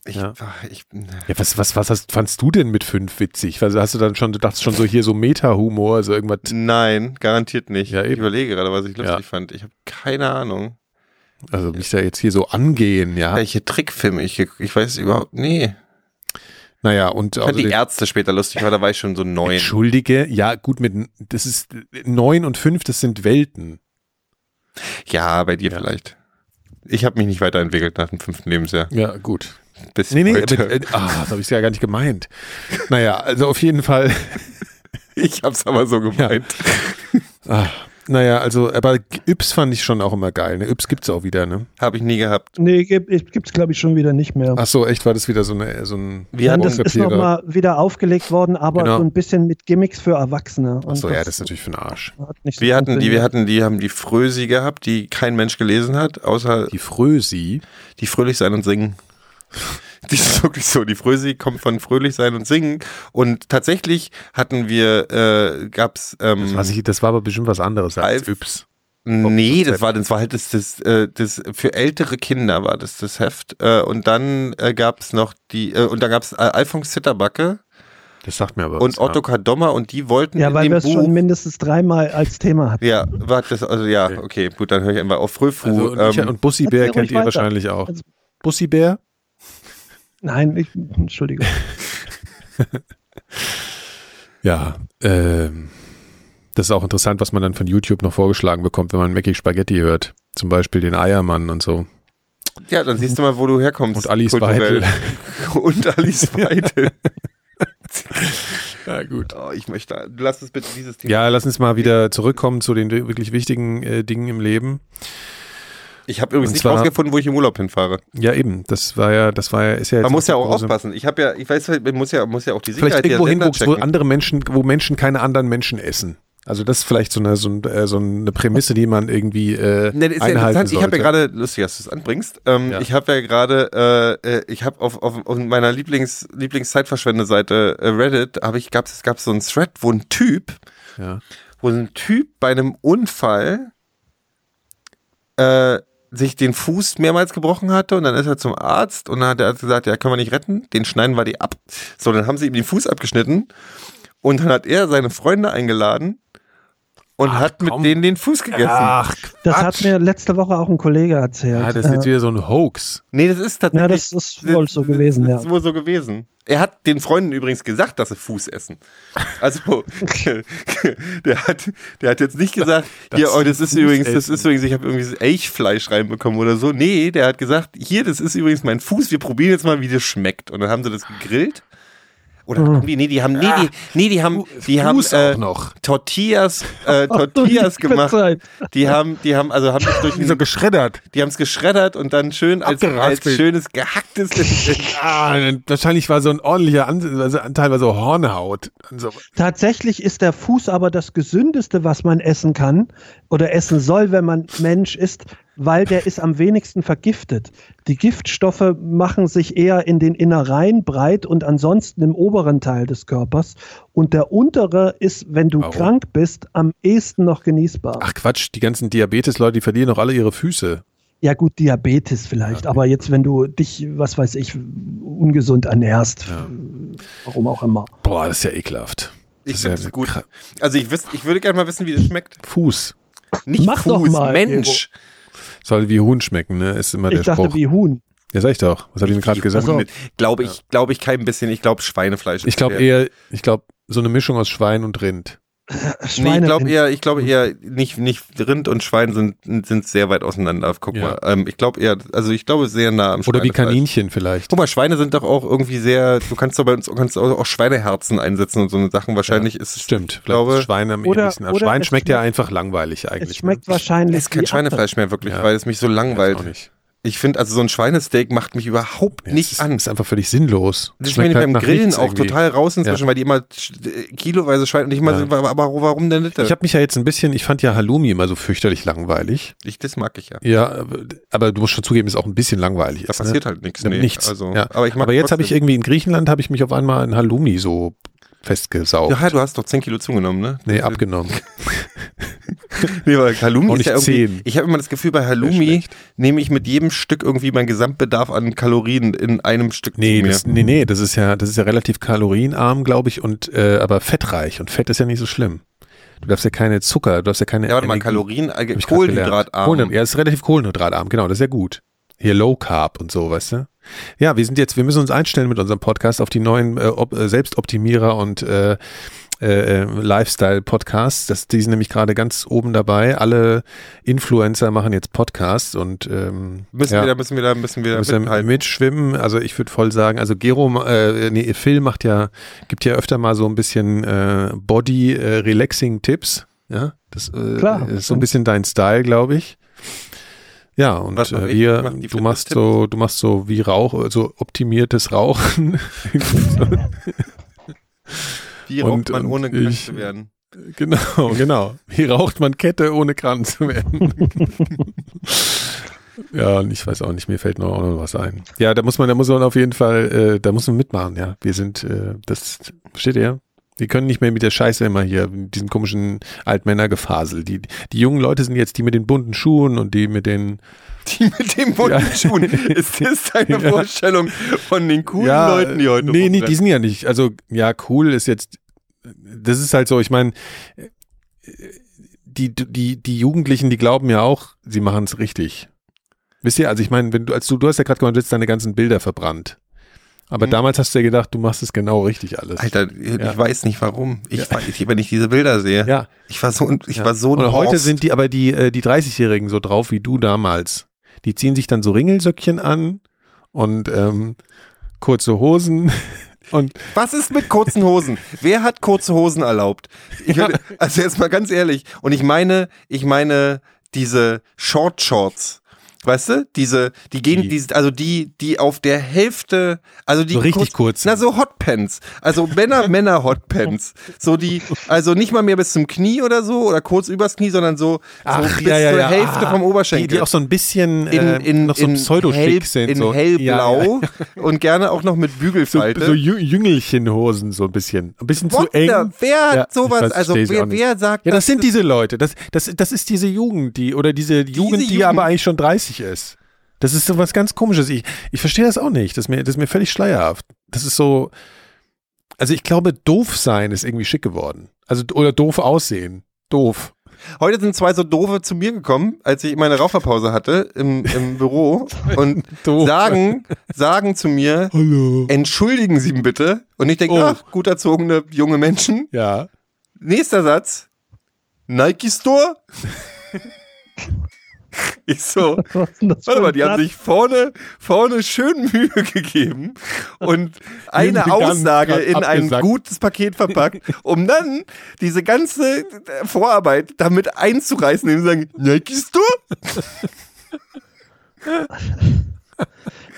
Ich, Ja. ich, Ja, was, was, was hast, fandst du denn mit fünf witzig? Also hast du dann schon, du dachtest schon so hier so Meta-Humor, also irgendwas. nein, garantiert nicht. Ja, ich überlege gerade, was ich lustig Ja. fand. Ich habe keine Ahnung. Also mich da jetzt hier so angehen, ja. Welche Trickfilme ich, ich weiß überhaupt, nee. Naja, und Ich fand die Ärzte später lustig, weil da war ich schon so neun. Entschuldige, ja, gut, mit das ist neun und fünf, das sind Welten. Ja, bei dir Ja. vielleicht. Ich habe mich nicht weiterentwickelt nach dem fünften Lebensjahr. Ja, gut. Bis Nee, nee, heute. mit, äh, ah, das habe ich ja gar nicht gemeint. Naja, also auf jeden Fall. ich hab's aber so gemeint. Ah, Naja, also, aber Yps fand ich schon auch immer geil. Ne? Yps gibt's auch wieder, ne? Habe ich nie gehabt. Nee, gibt es glaube ich schon wieder nicht mehr. Ach so, echt, war das wieder so, eine, so ein Wir hatten- das ist nochmal wieder aufgelegt worden, aber Genau. so ein bisschen mit Gimmicks für Erwachsene. Ach so, ja, das ist natürlich für den Arsch. hat nicht so Wir hatten die, wir hatten die, haben die Frösi gehabt, die kein Mensch gelesen hat, außer Die Frösi. die fröhlich sein und singen. Die ist wirklich so. Die Frösi kommt von fröhlich sein und singen. Und tatsächlich hatten wir, äh, gab's, ähm, Das, weiß ich, das war aber bestimmt was anderes als Alf- Yps. Nee, das war, das war halt das, das, äh, das für ältere Kinder war das das Heft. Äh, und dann äh, gab es noch die, und dann gab es Alfons Zitterbacke Das sagt mir aber und was, Otto Kadommer und die wollten Ja, weil wir es schon mindestens dreimal als Thema hatten. ja, warte, das, also ja, Okay. gut, dann höre ich einfach auf Frühfu. Also, und, ähm, und Bussi Bär kennt ihr weiter. wahrscheinlich auch. Also- Bussi Bär? Nein, ich, Entschuldigung. Ja, ähm, das ist auch interessant, was man dann von YouTube noch vorgeschlagen bekommt, wenn man Mackie Spaghetti hört. Zum Beispiel den Eiermann und so. ja, dann siehst du mal, wo du herkommst. Und Alice. Weidel. und Alice Weidel. Ja, gut. Oh, ich möchte, lass uns bitte dieses Thema. Ja, lass uns mal wieder zurückkommen zu den wirklich wichtigen äh, Dingen im Leben. Ich habe übrigens Und nicht zwar- rausgefunden, wo ich im Urlaub hinfahre. Ja, eben. Das war ja, das war ja, ist ja jetzt Man muss ja auch große- aufpassen. Ich habe ja, ich weiß, man muss ja, muss ja auch die Vielleicht Sicherheit der irgendwo hin, wo, andere Menschen, wo Menschen keine anderen Menschen essen. Also das ist vielleicht so eine, so, ein, äh, so eine Prämisse, die man irgendwie äh, Ne, das ist ja einhalten interessant. Ich habe sollte. ja gerade, lustig, dass du es anbringst. Ähm, Ja. Ich habe ja gerade, äh, äh, ich habe auf, auf, auf meiner Lieblings, Lieblingszeitverschwende-Seite äh, Reddit, habe ich, gab's, es gab so einen Thread, wo ein Typ, ja. wo ein Typ bei einem Unfall äh, sich den Fuß mehrmals gebrochen hatte und dann ist er zum Arzt und dann hat der Arzt gesagt, ja, können wir nicht retten, den schneiden wir die ab. So, dann haben sie ihm den Fuß abgeschnitten und dann hat er seine Freunde eingeladen und Ach, hat mit komm. denen den Fuß gegessen. Ach, Das hat mir letzte Woche auch ein Kollege erzählt. ja, das ist jetzt Äh, wieder so ein Hoax. Nee, das ist tatsächlich. Ja, das ist wohl so gewesen, Das ja. ist wohl so gewesen. Er hat den Freunden übrigens gesagt, dass sie Fuß essen. Also, der hat, der hat jetzt nicht gesagt, hier, oh, das ist Fuß übrigens, das ist übrigens, ich habe irgendwie das Elchfleisch reinbekommen oder so. Nee, der hat gesagt, hier, das ist übrigens mein Fuß, wir probieren jetzt mal, wie das schmeckt. Und dann haben sie das gegrillt. Oder irgendwie, nee, die haben, nee, die, nee, die haben, die haben äh, auch noch. Tortillas, äh, Tortillas gemacht. Die haben, die haben, also haben das durch Die so geschreddert. die haben es geschreddert und dann schön als, als schönes gehacktes Ah, wahrscheinlich war so ein ordentlicher An also Anteil war so Hornhaut. Und so. Tatsächlich ist der Fuß aber das gesündeste, was man essen kann oder essen soll, wenn man Mensch ist, weil der ist am wenigsten vergiftet. Die Giftstoffe machen sich eher in den Innereien breit und ansonsten im oberen Teil des Körpers. Und der untere ist, wenn du Warum? krank bist, am ehesten noch genießbar. Ach Quatsch, die ganzen Diabetes-Leute, die verlieren doch alle ihre Füße. Ja gut, Diabetes vielleicht, aber jetzt, wenn du dich, was weiß ich, ungesund ernährst, warum auch immer. Boah, das ist ja ekelhaft. Ich finde ja es gut. Also ich, wüs- ich würde gerne mal wissen, wie das schmeckt. Fuß. Nicht Mach Fuß, doch mal, Mensch. Soll wie Huhn schmecken, ne? Ist immer Ich der dachte Spruch. wie Huhn. Ja, sag ich doch. Was habe ich denn gerade gesagt? Hunde. Glaube ich, glaube ich kein bisschen. Ich glaube Schweinefleisch. ist Ich glaube eher, ich glaube, so eine Mischung aus Schwein und Rind. Nee, ich Schweine- glaube eher, ich glaube eher, nicht, nicht Rind und Schwein sind, sind sehr weit auseinander. Guck Ja. mal. Ähm, ich glaube eher, also ich glaube sehr nah am Oder wie. Kaninchen vielleicht. Guck mal, Schweine sind doch auch irgendwie sehr, du kannst doch bei uns kannst auch, auch Schweineherzen einsetzen und so eine Sachen. Wahrscheinlich ist es, Stimmt. ich glaube, ist Schwein am Oder- ähnlichsten. Oder Schwein schmeckt ja einfach langweilig eigentlich. Es schmeckt ne? wahrscheinlich es ist kein Schweinefleisch mehr wirklich, Ja. weil es mich so langweilt. Ich finde, also so ein Schweinesteak macht mich überhaupt Ja, nicht es ist, an. ist einfach völlig sinnlos. Das ist mir halt beim Grillen auch irgendwie. total raus inzwischen, Ja. weil die immer äh, kiloweise Schwein und ich immer Ja. so, aber, warum denn nicht? Ich habe mich ja jetzt ein bisschen, ich fand ja Halloumi immer so fürchterlich langweilig. ich, das mag ich ja. Ja, aber- du musst schon zugeben, ist auch ein bisschen langweilig. Da ist, passiert ne? halt nichts. Nee. Nichts. Also, ja. aber, aber jetzt habe ich irgendwie in Griechenland habe ich mich auf einmal ein Halloumi so festgesaugt. Ja, du hast doch 10 Kilo zugenommen, ne? nee, abgenommen. Nee, weil Halloumi ist ja irgendwie, 10. Ich habe immer das Gefühl, bei Halloumi nehme ich mit jedem Stück irgendwie meinen Gesamtbedarf an Kalorien in einem Stück Nee, zu mir. das, nee, nee, das ist ja, das ist ja relativ kalorienarm, glaube ich, und äh, aber fettreich. Und Fett ist ja nicht so schlimm. Du darfst ja keine Zucker, du darfst ja keine ja, warte mal, Kalorien, Kohlenhydratarm. gelernt. Kohlenhydrat- Ja, es ist relativ kohlenhydratarm, genau, das ist ja gut. Hier Low Carb und so, weißt du? Ja, wir sind jetzt, wir müssen uns einstellen mit unserem Podcast auf die neuen äh, Op äh, Selbstoptimierer und äh, äh, Lifestyle-Podcasts. Das, die sind nämlich gerade ganz oben dabei. Alle Influencer machen jetzt Podcasts und ähm, Müssen ja. wir da, müssen wir da, müssen wir da müssen mithalten. mitschwimmen. Also ich würde voll sagen, also Gero, äh, nee, Phil macht ja, gibt ja öfter mal so ein bisschen äh, Body-Relaxing-Tipps. Ja, das äh, Klar. ist so ein bisschen dein Style, glaube ich. Ja, und Was äh, wir, Mach du machst so, du machst so wie Rauch, so optimiertes Rauchen. Wie Und- raucht man und ohne krank zu werden? genau, genau. Wie raucht man Kette, ohne krank zu werden? ja, und ich weiß auch nicht, mir fällt noch, noch was ein. Ja, da muss man, da muss man auf jeden Fall, äh, da muss man mitmachen, ja. Wir sind, äh, das, versteht ihr? Wir können nicht mehr mit der Scheiße immer hier, mit diesem komischen Altmännergefasel. Die, die jungen Leute sind jetzt die mit den bunten Schuhen und die mit den, Die mit den bunten Ja. Schuhen. Ist das deine Ja. Vorstellung von den coolen Leuten, die heute Nee, nee, die sind ja nicht. Also, ja, cool ist jetzt, das ist halt so, ich meine, die, die, die Jugendlichen, die glauben ja auch, sie machen es richtig. Wisst ihr, also ich meine, wenn du, als du, du hast ja gerade gemeint, du hast deine ganzen Bilder verbrannt. Aber Mhm. damals hast du ja gedacht, du machst es genau richtig alles. Alter, ich Ja. weiß nicht warum. Ich, weiß, ich, wenn ich diese Bilder sehe, Ja. ich war so, ich Ja. war so Und heute sind die, aber die, äh, die 30-Jährigen so drauf wie du damals. Die ziehen sich dann so Ringelsöckchen an und ähm, kurze Hosen und Was ist mit kurzen Hosen? Wer hat kurze Hosen erlaubt? Ich will, also jetzt mal ganz ehrlich. Und ich meine, ich meine diese Short Shorts. Weißt du? Diese, die gehen, Die- die, also die, die auf der Hälfte, also die So richtig kurz. Na, so Hotpants. Also Männer, Männer Hotpants. So die, also nicht mal mehr bis zum Knie oder so oder kurz übers Knie, sondern so, so bis zur Hälfte Ah, vom Die, Oberschenkel die auch so ein bisschen in, äh, in, noch so in, pseudo-schick sind. in so. hellblau Ja, ja. und gerne auch noch mit So, Bügelfalte. so Jü- Jüngelchenhosen so ein bisschen. Ein bisschen zu What eng. the- wer hat Ja, sowas? weiß, also wer, wer sagt Ja, das sind ist- diese Leute. Das, das, das ist diese Jugend, die, oder diese Jugend, die Jugend. aber eigentlich schon 30 ist. Das ist so was ganz komisches. Ich, ich verstehe das auch nicht. Das ist, mir, das ist mir völlig schleierhaft. Das ist so, also ich glaube, doof sein ist irgendwie schick geworden. Also, oder doof aussehen. Doof. Heute sind zwei so doofe zu mir gekommen, als ich meine Raucherpause hatte im, im Büro und sagen, sagen zu mir, Hallo. entschuldigen Sie bitte. Und ich denke, Oh. ach, gut erzogene junge Menschen. Ja. Nächster Satz. Nike Store? ich so, Warte mal, die haben sich vorne, vorne schön Mühe gegeben und eine Aussage in ein gutes Paket verpackt, um dann diese ganze Vorarbeit damit einzureißen, indem sie sagen, Nike Store?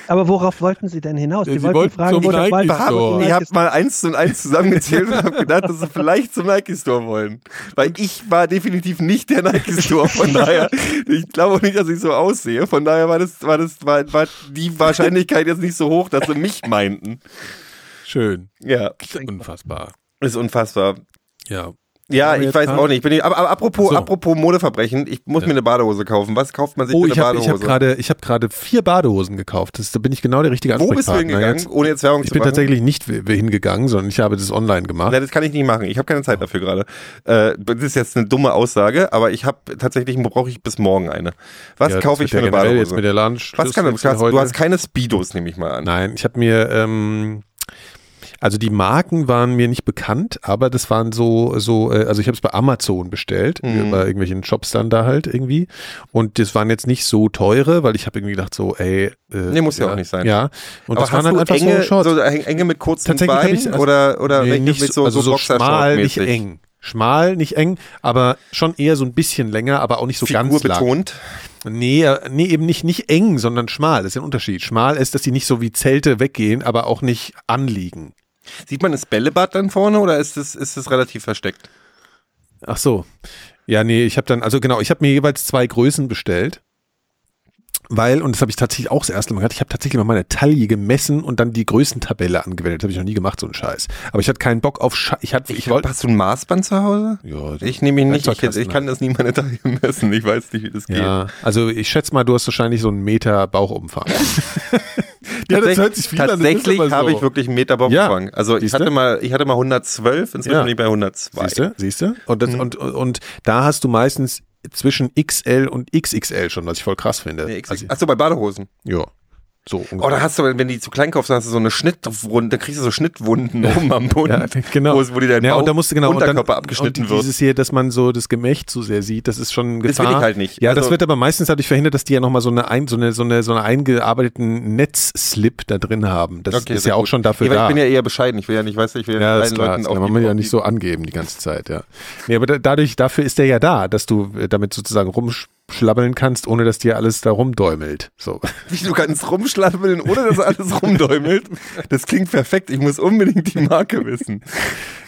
Aber worauf wollten Sie denn hinaus? Die Sie wollten wollten fragen, zum wo der Nike Wald Store. Ich habe mal eins und eins zusammengezählt und habe gedacht, dass sie vielleicht zum Nike Store wollen. Weil ich war definitiv nicht der Nike Store. Von daher, ich glaube auch nicht, dass ich so aussehe. Von daher war das, war das, war, war die Wahrscheinlichkeit jetzt nicht so hoch, dass sie mich meinten. Schön. Ja, Unfassbar. ist unfassbar. Ja. Ja, ich weiß haben- auch nicht. Bin ich, aber, aber apropos, So. apropos Modeverbrechen, ich muss mir eine Badehose kaufen. Was kauft man sich Oh, für eine ich habe ich Badehose? hab gerade ich hab gerade vier Badehosen gekauft. Das, da bin ich genau der richtige Wo bist du Ansprechpartner hingegangen, jetzt. ohne jetzt Werbung Ich zu bin machen? tatsächlich nicht hingegangen, sondern ich habe das online gemacht. Nein, das kann ich nicht machen. Ich habe keine Zeit dafür gerade. Äh, das ist jetzt eine dumme Aussage, aber ich habe tatsächlich brauche ich bis morgen eine. Was Ja, kaufe ich für eine ja generell jetzt Badehose? mit der Was kann du? heute. Du hast keine Speedos, nehme ich mal an. Nein, ich habe mir ähm, also die Marken waren mir nicht bekannt, aber das waren so so äh, also ich habe es bei Amazon bestellt, Mhm. bei irgendwelchen Shops dann da halt irgendwie und das waren jetzt nicht so teure, weil ich habe irgendwie gedacht so, ey, äh, Nee, muss ja auch nicht sein. Ja, und aber das waren du einfach enge, so so enge mit kurzen Beinen ich- also- oder oder Nee, nicht mit so, also so, so schmal, nicht eng. Schmal, nicht eng, aber schon eher so ein bisschen länger, aber auch nicht so Figur ganz lang. betont. Nee, äh, nee, eben nicht, nicht eng, sondern schmal. Das ist ein Unterschied. Schmal ist, dass die nicht so wie Zelte weggehen, aber auch nicht anliegen. Sieht man das Bällebad dann vorne oder ist es ist relativ versteckt? Ach so. Ja, nee, ich habe dann, also genau, ich habe mir jeweils zwei Größen bestellt. Weil, und das habe ich tatsächlich auch das erste Mal gemacht, ich habe tatsächlich mal meine Taille gemessen und dann die Größentabelle angewendet. Das habe ich noch nie gemacht, so ein Scheiß. Aber ich hatte keinen Bock auf Scheiß. Ich, hatte, ich, Ich wollte. hast du ein Maßband zu Hause? Ja, Ich nehme ihn nicht. Ich, Werkzeugkasten ich kann das nie meine Taille messen. Ich weiß nicht, wie das geht. Ja, also ich schätze mal, du hast wahrscheinlich so einen Meter Bauchumfang. ja, Tatsächlich, tatsächlich habe ich wirklich einen Meter Bauchumfang. Ja. Also ich Siehste? hatte mal, ich hatte mal 112, inzwischen Ja. bin ich bei 102. Siehst du? Siehst du? Und, das, und, und, und da hast du meistens zwischen XL und XXL schon, was ich voll krass finde. Nee, X- also, Achso, bei Badehosen. ja. So Oh, da hast du, wenn die zu klein kaufst, dann hast du so eine Schnittwunde, dann kriegst du so Schnittwunden oben am Mund. Ja, genau. Wo, wo dir dein ja, Bauch- und da musst du genau Unterkörper und dann, abgeschnitten und wird. Dieses hier, dass man so das Gemächt zu sehr sieht, das ist schon Das Gefahr. will ich halt nicht. Ja, das Also- wird aber meistens dadurch verhindert, dass die ja nochmal so eine, ein, so eine, so eine, so eine eingearbeiteten Netzslip da drin haben. Das Okay, ist ja auch gut. schon dafür Ja, da. ich bin ja eher bescheiden. Ich will ja nicht, weißt du, ich will Ja, ja allen klar. Leuten Das auch man ja nicht so angeben die ganze Zeit, ja. Nee, aber da, dadurch, dafür ist der ja da, dass du äh, damit sozusagen rumschlabbeln kannst, ohne dass dir alles da rumdäumelt. So. Wie du kannst rumschlabbeln, ohne dass alles rumdäumelt. Das klingt perfekt. Ich muss unbedingt die Marke wissen.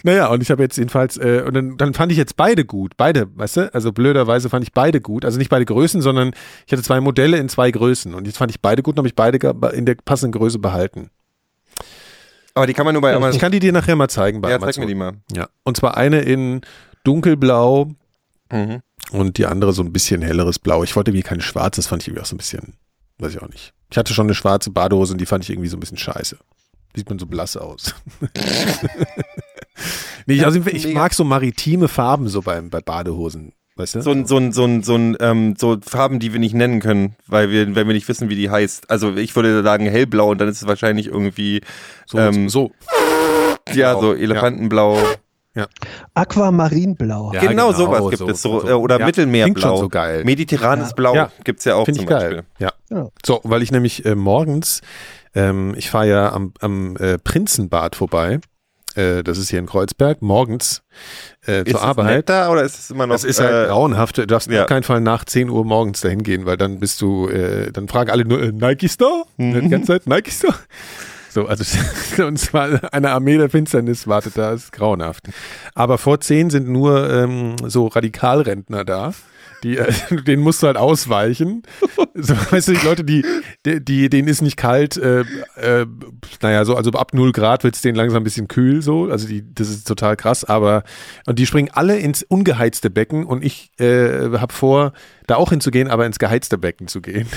Naja, und ich habe jetzt jedenfalls, äh, und dann, dann fand ich jetzt beide gut. Beide, weißt du? Also blöderweise fand ich beide gut. Also nicht beide Größen, sondern ich hatte zwei Modelle in zwei Größen. Und jetzt fand ich beide gut und habe ich beide in der passenden Größe behalten. Aber die kann man nur bei Ich Amazon. kann die dir nachher mal zeigen bei Ja, Amazon. zeig mir die mal. Ja. Und zwar eine in dunkelblau Mhm. Und die andere so ein bisschen helleres Blau. Ich wollte wie keine schwarze, das fand ich irgendwie auch so ein bisschen, weiß ich auch nicht. Ich hatte schon eine schwarze Badehose und die fand ich irgendwie so ein bisschen scheiße. Sieht man so blass aus. nee, ich, also ich mega. mag so maritime Farben so beim, bei Badehosen. Weißt du? So ein, so ein, so ein, so ein, ähm, so Farben, die wir nicht nennen können, weil wir, wenn wir nicht wissen, wie die heißt. Also ich würde sagen hellblau und dann ist es wahrscheinlich irgendwie, so, ähm, so. ja, Blau. so Elefantenblau. Aquamarinblau. Ja, genau, genau, sowas gibt so, es so, so. äh, oder Ja, Mittelmeerblau. klingt schon so geil. Mediterranes Blau Ja. gibt's ja auch Finde zum ich Beispiel. geil. Ja. Ja. So, weil ich nämlich äh, morgens, ähm, ich fahre ja am, am äh, Prinzenbad vorbei. Äh, das ist hier in Kreuzberg, morgens äh, Ist zur es Arbeit. nett da oder ist es immer noch? Das ist halt äh, grauenhaft. Du darfst ja. auf keinen Fall nach 10 Uhr morgens dahin gehen, weil dann bist du, äh, dann fragen alle nur, äh, Nike Store? Mhm. Die ganze Zeit Nike Store? So, also und zwar eine Armee der Finsternis wartet da, ist grauenhaft. Aber vor 10 sind nur ähm, so Radikalrentner da. Die, äh, denen musst du halt ausweichen. So, weißt du, die Leute, die, die, denen ist nicht kalt, äh, äh, naja, so, also ab 0 Grad wird es denen langsam ein bisschen kühl, so. Also die, das ist total krass, aber und die springen alle ins ungeheizte Becken und ich äh, habe vor, da auch hinzugehen, aber ins geheizte Becken zu gehen.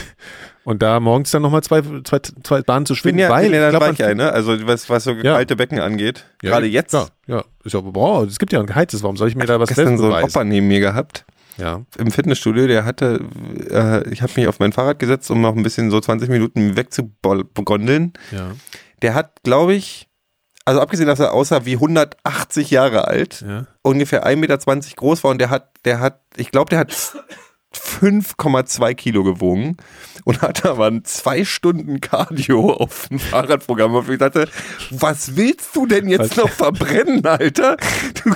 Und da morgens dann nochmal zwei, zwei, zwei Bahnen zu bin schwimmen, ja, weil bin ja ich dann glaub, man- Weichei, ne? Also was, was so Ja. kalte Becken angeht. Ja, Gerade jetzt. Ja, ja. Ist ja, boah, es gibt ja ein geheiztes, warum soll ich mir da was Gestern so ein? Opa neben mir gehabt. Ja. im Fitnessstudio, der hatte, äh, ich habe mich auf mein Fahrrad gesetzt, um noch ein bisschen so 20 Minuten wegzugondeln. Ja. Der hat, glaube ich, also abgesehen, dass er aussah wie 180 Jahre alt, Ja. ungefähr 1,20 Meter groß war und der hat, der hat, ich glaube, der hat 5,2 Kilo gewogen und hatte aber ein zwei Stunden Cardio auf dem Fahrradprogramm. Und ich dachte, was willst du denn jetzt Was? noch verbrennen, Alter? Du,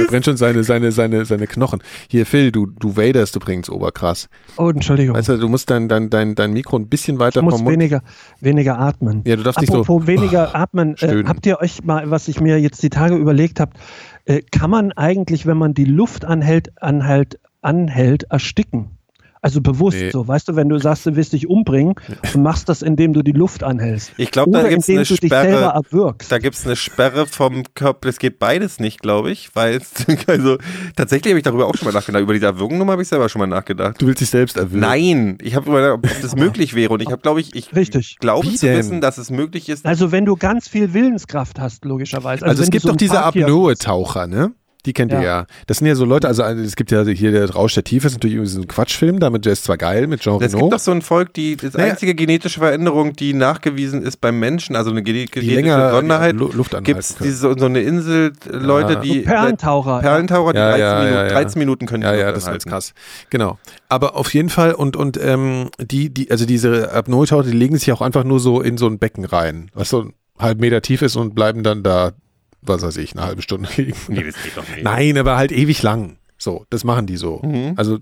Er brennt schon seine, seine, seine, seine Knochen. Hier, Phil, du, du waderst übrigens oberkrass. Oh, Entschuldigung. Weißt du, du musst dein, dein, dein, dein Mikro ein bisschen weiter ich muss vom Mund. weniger, weniger atmen. Ja, du darfst nicht so. Apropos weniger atmen, äh, habt ihr euch mal, was ich mir jetzt die Tage überlegt habe, äh, kann man eigentlich, wenn man die Luft anhält, anhält, anhält, ersticken? Also bewusst Nee. so, weißt du, wenn du sagst, du willst dich umbringen und machst das, indem du die Luft anhältst. Ich glaub, da Oder gibt's indem eine du dich Sperre. Da gibt es eine Sperre vom Körper. Das geht beides nicht, glaube ich, weil es, also tatsächlich habe ich darüber auch schon mal nachgedacht. Über diese Erwürgnummer habe ich selber schon mal nachgedacht. Du willst dich selbst erwürgen. Nein, ich habe überlegt, ob das möglich wäre und ich habe, glaube ich, ich Richtig. glaube Wie zu denn? wissen, dass es möglich ist. Also wenn du ganz viel Willenskraft hast, logischerweise. Also, es wenn du gibt so doch diese Apnoe-Taucher, ne? Die kennt ihr Ja. ja. Das sind ja so Leute, also es gibt ja hier der Rausch der Tiefe, ist natürlich irgendwie so ein Quatschfilm, damit der ist zwar geil mit Jean Es gibt doch so ein Volk, die das Naja. einzige genetische Veränderung, die nachgewiesen ist beim Menschen, also eine genetische länger Besonderheit, Lu- Luft anhalten gibt es so, so eine Insel äh, Leute, Ja. die Perlentaucher. Perlentaucher, die Ja, 13, ja, Minuten, ja, ja. 13 Minuten können die Ja, ja, das ist anhalten. krass. Genau. Aber auf jeden Fall und und ähm, die die also diese Apnoe-Taucher, die legen sich auch einfach nur so in so ein Becken rein, was so einen halben Meter tief ist und bleiben dann da, was weiß ich, eine halbe Stunde liegen. Nee, das geht doch nicht. Nein, aber halt ewig lang. So, das machen die so. Mhm. Also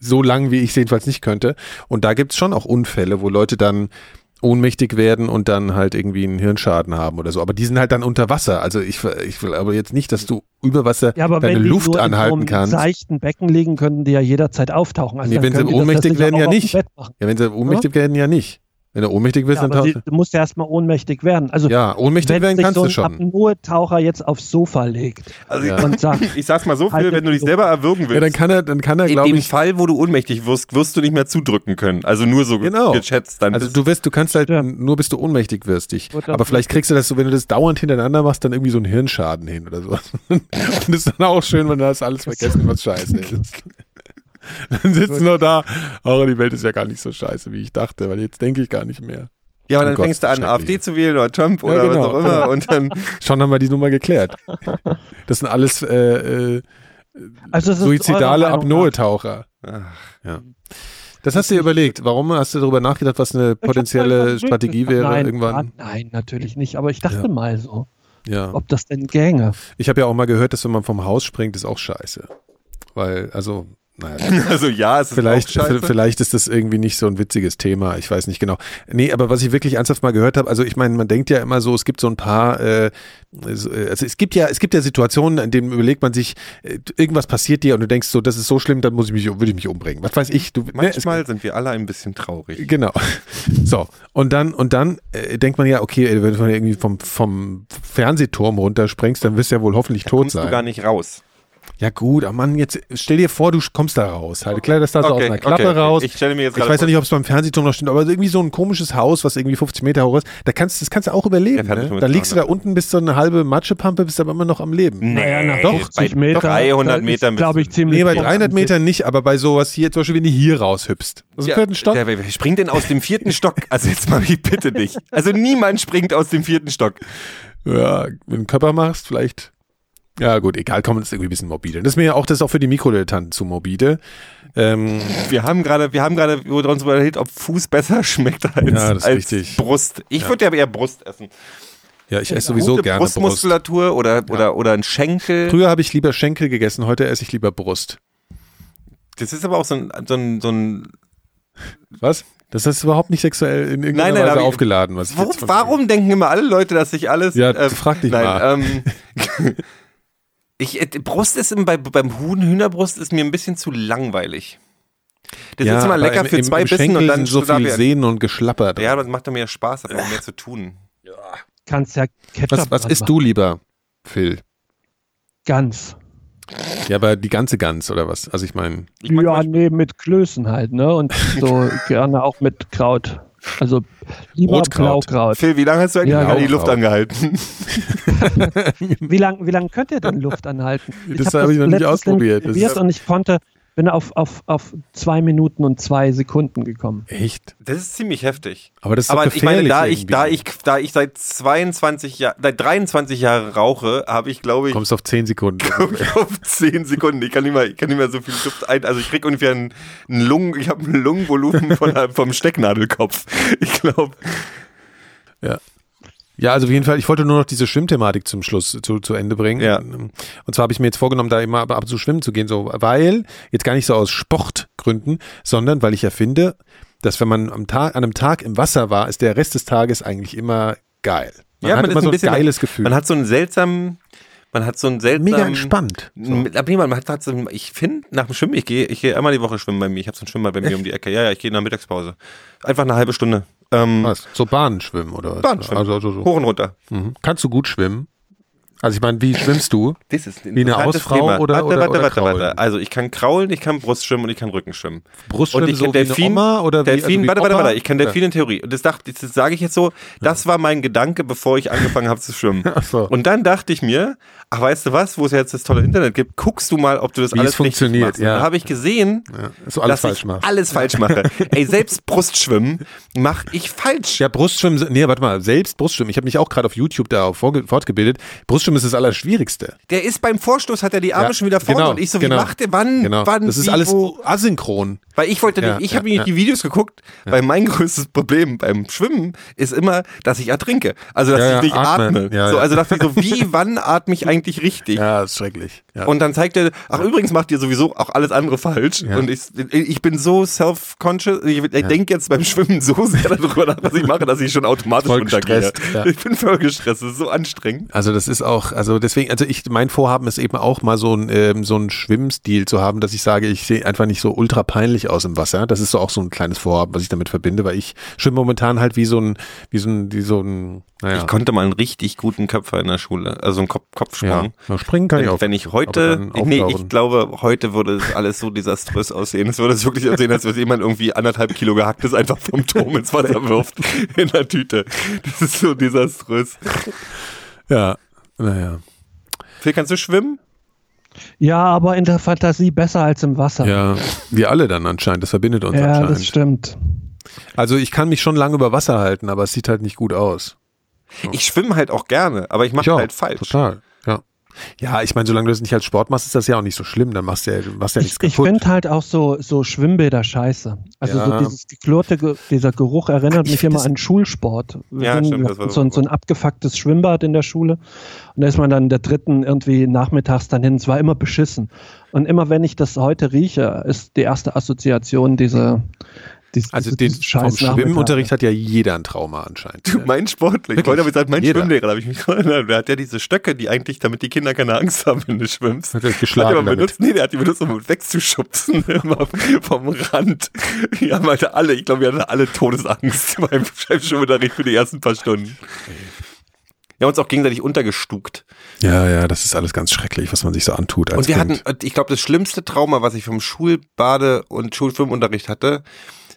so lang, wie ich es jedenfalls nicht könnte. Und da gibt's schon auch Unfälle, wo Leute dann ohnmächtig werden und dann halt irgendwie einen Hirnschaden haben oder so. Aber die sind halt dann unter Wasser. Also ich, ich will aber jetzt nicht, dass du über Wasser Ja, aber deine wenn die Luft nur in anhalten einem kannst. seichten Becken liegen, könnten die ja jederzeit auftauchen. Also Nee, wenn sie ohnmächtig werden, ja nicht. Ja, wenn sie ohnmächtig werden, ja nicht. Wenn du ohnmächtig bist, Ja, dann tauchst du musst ja erstmal ohnmächtig werden. Also. Ja, ohnmächtig wenn werden sich kannst so du ein schon. Apnoe-Taucher jetzt aufs Sofa legt Also Ja. und sagt, ich sag's mal so viel, Halt wenn du dich so. selber erwürgen Ja, willst. dann kann er, dann kann er, in glaube dem ich. Fall, wo du ohnmächtig wirst, wirst du nicht mehr zudrücken können. Also nur so Genau. geschätzt. Dann Also bist- du wirst, du kannst halt Ja. nur bis du ohnmächtig wirst dich. Aber vielleicht kriegst du das so, wenn du das dauernd hintereinander machst, dann irgendwie so einen Hirnschaden hin oder sowas. Und das ist dann auch schön, wenn du das alles vergessen, was scheiße ist. Dann sitzt du noch da, oh, die Welt ist ja gar nicht so scheiße, wie ich dachte, weil jetzt denke ich gar nicht mehr. Ja, aber dann Oh Gott, fängst du an. AfD zu wählen oder Trump Ja, oder genau. was auch immer. Und dann, Schon haben wir die Nummer geklärt. Das sind alles äh, äh, Also suizidale Apnoe-Taucher. Ja. Das hast du dir überlegt. Warum hast du darüber nachgedacht, was eine potenzielle Strategie wäre nein, irgendwann? Nein, natürlich nicht. Aber ich dachte Ja. mal so, Ja. ob das denn gänge. Ich habe ja auch mal gehört, dass wenn man vom Haus springt, ist auch scheiße. Weil, also, naja. also ja, es ist Vielleicht, vielleicht ist das irgendwie nicht so ein witziges Thema. Ich weiß nicht genau. Nee, aber was ich wirklich ernsthaft mal gehört habe, also ich meine, man denkt ja immer so, es gibt so ein paar, äh, äh, also es gibt ja, es gibt ja Situationen, in denen überlegt man sich, äh, irgendwas passiert dir und du denkst so, das ist so schlimm, dann muss ich mich, würde ich mich umbringen. Was weiß ich? Du, ne, Manchmal sind wir alle ein bisschen traurig. Genau. So, und dann, und dann äh, denkt man ja, okay, wenn du irgendwie vom, vom Fernsehturm runterspringst, dann wirst du ja wohl hoffentlich tot Kommst du sein. gar nicht raus. Ja gut, aber Mann, jetzt stell dir vor, du kommst da raus. Halt, klar, das da so aus Okay, einer Klappe okay, raus. Ich stelle mir jetzt Ich weiß ja nicht, ob es beim Fernsehturm noch stimmt, aber irgendwie so ein komisches Haus, was irgendwie 50 Meter hoch ist, da kannst, das kannst du auch überleben. Der Ne? Dann liegst du da unten, bist so eine halbe Matschepampe, bist aber immer noch am Leben. Naja, nach doch, 50 bei Meter. 300 Metern glaube ich, ziemlich. Nee, bei hoch. 300 Metern nicht, aber bei sowas hier, zum Beispiel, wenn du hier raushüpfst. Ist Ja, vierten Stock. Der, wer springt denn aus dem vierten Stock? Also jetzt mal, ich bitte dich. Also niemand springt aus dem vierten Stock. Ja, wenn du einen Körper machst, vielleicht. Ja, gut, egal, komm, das ist irgendwie ein bisschen morbide. Das ist mir ja auch, das ist auch für die Mikrodilettanten zu morbide. Ähm, Wir haben gerade, wir haben gerade über uns überlegt, ob Fuß besser schmeckt als, Ja, als. Brust. Ich würde ja eher Brust essen. ja, ich esse sowieso gerne Brust. Brustmuskulatur oder, oder, oder ein Schenkel. Früher habe ich lieber Schenkel gegessen, heute esse ich lieber Brust. Das ist aber auch so ein, so ein, so ein Was? Das ist überhaupt nicht sexuell in irgendeiner Nein, nein, Weise aufgeladen. Was ich Warum, warum denken immer alle Leute, dass ich alles. Ja, frag dich nein, mal. Ähm, ich, äh, Brust ist im, bei, beim Huhn, Hühnerbrust ist mir ein bisschen zu langweilig. Das ja, ist immer lecker im, für im, zwei im Bissen Schenkel und dann sind so viel Sehnen und Geschlapper. drin. Ja, das macht doch mehr Spaß, hat auch mehr zu tun. Kannst ja Ketchup was was isst du lieber, Phil? Ganz. Ja, aber die ganze Gans oder was? Also ich meine, ja, nee, mit Klößen halt, ne? Und so gerne auch mit Kraut. Also lieber Rotkraut. Blaukraut. Phil, wie lange hast du eigentlich Ja, die. Luft angehalten? Wie lange wie lang könnt ihr denn Luft anhalten? Das hab habe ich noch nicht ausprobiert. Das probiert ist- und ich konnte, bin auf, auf, auf zwei Minuten und zwei Sekunden gekommen. echt? Das ist ziemlich heftig. Aber das ist Aber ich meine, da ich, da ich, da ich seit 22 Jahren, seit 23 Jahren rauche, habe ich, glaube ich, kommst auf 10 Sekunden. auf 10 Sekunden. Ich kann nicht mehr, ich kann nicht mehr so viel Luft ein. Also ich krieg ungefähr einen, einen Lungen, ich habe ein Lungenvolumen von, vom Stecknadelkopf. Ich glaube. Ja, also auf jeden Fall, ich wollte nur noch diese Schwimmthematik zum Schluss zu, zu Ende bringen. Ja. Und zwar habe ich mir jetzt vorgenommen, da immer ab und zu schwimmen zu gehen, so, weil, jetzt gar nicht so aus Sportgründen, sondern weil ich ja finde, dass wenn man am Tag, an einem Tag im Wasser war, ist der Rest des Tages eigentlich immer geil. Man Ja, hat man immer so ein bisschen- geiles Gefühl. Man hat so einen seltsamen, man hat so einen seltsamen. Mega entspannt. So. Aber niemand, man hat, hat so, ich finde, nach dem Schwimmen, ich gehe, ich gehe einmal die Woche schwimmen bei mir. Ich habe so ein Schwimmbad bei mir um die Ecke. Ja, ja, ich gehe der Mittagspause. Einfach eine halbe Stunde. Ähm, Was? So Bahnen schwimmen oder was? Bahn schwimmen. Also, also so. Hoch und runter. Mhm. Kannst du gut schwimmen? Also ich meine, wie schwimmst du? Das ist ein Wie eine Hausfrau Thema. oder- warte, oder- warte, oder warte, warte. Also ich kann kraulen, ich kann Brust schwimmen und ich kann Rücken schwimmen. Brustschwimmen Und ich so kann wie Delfin, eine Oma oder wie, Delfin, also warte, warte, warte, ich kann Delfin in Theorie. Und das, dachte, das sage ich jetzt so, das war mein Gedanke, bevor ich angefangen habe zu schwimmen. Ach so. Und dann dachte ich mir, ach weißt du was, wo es jetzt das tolle Internet gibt, guckst du mal, ob du das Wie es alles richtig funktioniert, machst. Und ja. Da habe ich gesehen, Ja, dass du alles dass falsch ich machst. alles falsch mache. Ey, selbst Brustschwimmen mache ich falsch. Ja, Brustschwimmen, nee, warte mal, selbst Brustschwimmen. Ich habe mich auch gerade auf YouTube da fortgebildet. Brustschwimmen ist das Allerschwierigste. Der ist beim Vorstoß, hat er die Arme Ja, schon wieder vorne genau, und ich so, genau, wie macht der, wann, Genau. wann, das ist wie, alles wo? asynchron. Weil ich wollte Ja, nicht, ich ja, habe mir die Videos geguckt, weil mein größtes Problem beim Schwimmen ist immer, dass ich ertrinke. Also, dass ich nicht atme. Ja, so, also dachte ich so, wie, wann atme ich eigentlich richtig? Ja, ist schrecklich. Und dann zeigt er, ach übrigens macht ihr sowieso auch alles andere falsch. Und ich, ich bin so self-conscious, ich, ich denke jetzt beim Schwimmen so sehr darüber nach, was ich mache, dass ich schon automatisch Voll runtergehe. Ich bin voll gestresst, das ist so anstrengend. Also das ist auch, also deswegen, also ich, mein Vorhaben ist eben auch mal so ein, ähm, so ein Schwimmstil zu haben, dass ich sage, ich sehe einfach nicht so ultra peinlich aus im Wasser. Das ist so auch so ein kleines Vorhaben, was ich damit verbinde, weil ich schwimme momentan halt wie so ein, wie so ein, wie so ein, naja. Ich konnte mal einen richtig guten Köpfer in der Schule, also einen Kopf, ja, Kopfsprung. Na, springen kann ich Wenn, auch. wenn ich heute, nee, ich glaube, heute würde es alles so desaströs aussehen. Es würde es wirklich aussehen, als würde jemand irgendwie anderthalb Kilo gehacktes einfach vom Turm ins Wasser wirft in der Tüte. Das ist so desaströs. Ja, naja. Phil, kannst du schwimmen? Ja, aber in der Fantasie besser als im Wasser. Ja, wir alle dann anscheinend, das verbindet uns Ja, anscheinend. das stimmt. Also ich kann mich schon lange über Wasser halten, aber es sieht halt nicht gut aus. Ich schwimme halt auch gerne, aber ich mache halt falsch. Total, ja. Ich meine, solange du das nicht als Sport machst, ist das ja auch nicht so schlimm. Dann machst du ja, du machst ja Ich, nichts ich kaputt. finde halt auch so, so Schwimmbäder scheiße. Also Ja. so dieses geklorte, Ge- dieser Geruch erinnert Ich mich immer an Schulsport. Wir Ja, sind- stimmt, das war so, ein, so- ein abgefucktes Schwimmbad in der Schule und da ist man dann der dritten irgendwie nachmittags dann hin. Es war immer beschissen. Und immer wenn ich das heute rieche, ist die erste Assoziation diese, diese also den, vom Schwimmunterricht hat ja jeder ein Trauma anscheinend. Du, mein Sportler, ich wollte aber sagen, mein Jeder. Schwimmlehrer, da habe ich mich erinnert, der hat ja diese Stöcke, die eigentlich, damit die Kinder keine Angst haben, wenn du schwimmst. Hat er Hat geschlagen er aber damit. benutzt, nee, der hat die benutzt, um wegzuschubsen, immer vom Rand. Wir haben halt alle, ich glaube, wir hatten alle Todesangst beim Schwimmunterricht für die ersten paar Stunden. Wir haben uns auch gegenseitig untergestuckt. Ja, ja, das ist alles ganz schrecklich, was man sich so antut als Und wir kind. hatten, ich glaube, das schlimmste Trauma, was ich vom Schulbade- und Schulschwimmunterricht hatte,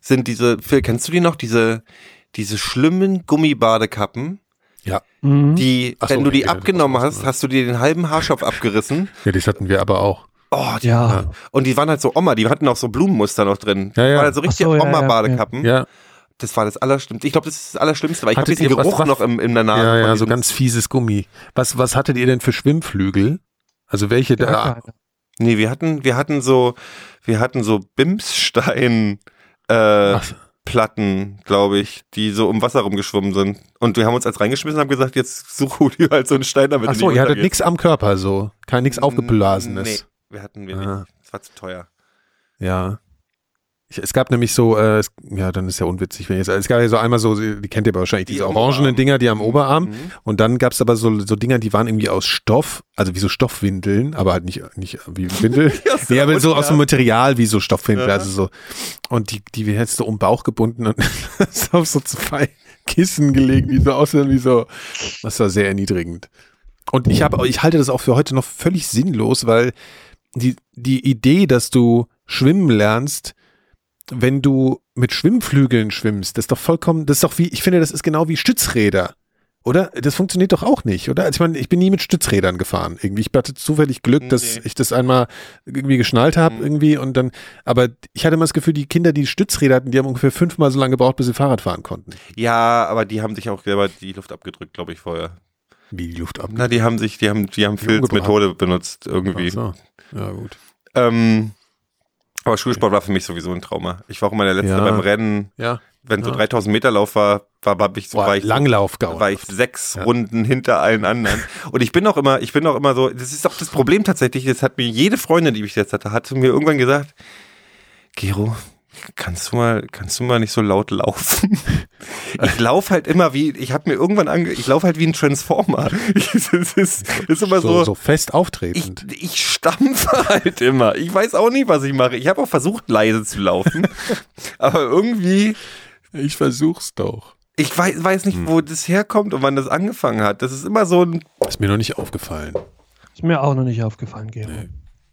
sind diese, Phil, kennst du die noch? Diese, diese schlimmen Gummibadekappen, ja. Mhm. die, so, wenn du die ja, abgenommen hast, hast du dir den halben Haarschopf abgerissen. ja, das hatten wir aber auch. Oh, die, Ja. Und die waren halt so Oma, die hatten auch so Blumenmuster noch drin. Ja, ja. Waren halt so richtig so, ja, ja, Oma-Badekappen. Ja, Das war das Allerschlimmste. Ich glaube, das ist das Allerschlimmste, weil ich habe diesen ihr Geruch was- noch im, in der Nase. ja, ja, so ganz fieses Gummi. Was, was hattet ihr denn für Schwimmflügel? Also welche da? Ja, Nee, wir hatten, wir hatten so, wir hatten so Bimsstein, äh, Ach, Platten, glaube ich, die so um Wasser rumgeschwommen sind. Und wir haben uns als reingeschmissen und haben gesagt, jetzt such Rudi halt so einen Stein damit. ach du so, nicht ihr hattet nichts am Körper so. Kein nichts aufgeblasenes. Nee, wir hatten wir Ah. nicht. Das war zu teuer. Ja. Ich, es gab nämlich so, äh, es, ja, dann ist ja unwitzig, wenn ich jetzt, es gab ja so einmal so, die kennt ihr aber wahrscheinlich, Die diese orangenen. Dinger, die am Oberarm. Mhm. Und dann gab es aber so, so Dinger, die waren irgendwie aus Stoff, also wie so Stoffwindeln, aber halt nicht, nicht wie Windel. so nee, aber so aus, dem Material wie so Stoffwindel, Ja. also so. Und die, die hättest du um den Bauch gebunden und hast auf so zwei Kissen gelegt, die so aussehen wie so, das war sehr erniedrigend. Und ich habe, ich halte das auch für heute noch völlig sinnlos, weil die, die Idee, dass du schwimmen lernst, wenn du mit Schwimmflügeln schwimmst, das ist doch vollkommen, das ist doch wie, ich finde, das ist genau wie Stützräder. Oder? Das funktioniert doch auch nicht, oder? Also ich meine, ich bin nie mit Stützrädern gefahren. Irgendwie, ich hatte zufällig Glück, dass Nee. ich das einmal irgendwie geschnallt habe, Mhm. irgendwie und dann, aber ich hatte immer das Gefühl, die Kinder, die Stützräder hatten, die haben ungefähr fünfmal so lange gebraucht, bis sie Fahrrad fahren konnten. Ja, aber die haben sich auch selber die Luft abgedrückt, glaube ich, vorher. Wie die Luft ab. Na, die haben sich, die haben, die haben Phils umgebracht. Methode benutzt irgendwie. Ach so. Ja, gut. Ähm, aber Schulsport war für mich sowieso ein Trauma. Ich war auch immer der Letzte Ja. beim Rennen. Ja. Wenn so Ja. 3000 Meter Lauf war, war, war ich so, Boah, war ich so, Langlaufgau. war ich sechs Ja. Runden hinter allen anderen. Und ich bin auch immer, ich bin auch immer so, das ist auch das Problem tatsächlich, das hat mir jede Freundin, die ich jetzt hatte, hat mir irgendwann gesagt, Gero, kannst du mal, kannst du mal nicht so laut laufen? Ich laufe halt immer wie, ich habe mir irgendwann ange, ich laufe halt wie ein Transformer. Ich, es ist, es ist immer so, so, so fest ich, auftretend. ich stampfe halt immer. Ich weiß auch nicht, was ich mache. Ich habe auch versucht, leise zu laufen. aber irgendwie, Ich versuch's doch. ich weiß, weiß Hm. nicht, wo das herkommt und wann das angefangen hat. Das ist immer so ein, Ist mir noch nicht aufgefallen. Ist mir auch noch nicht aufgefallen, Gero.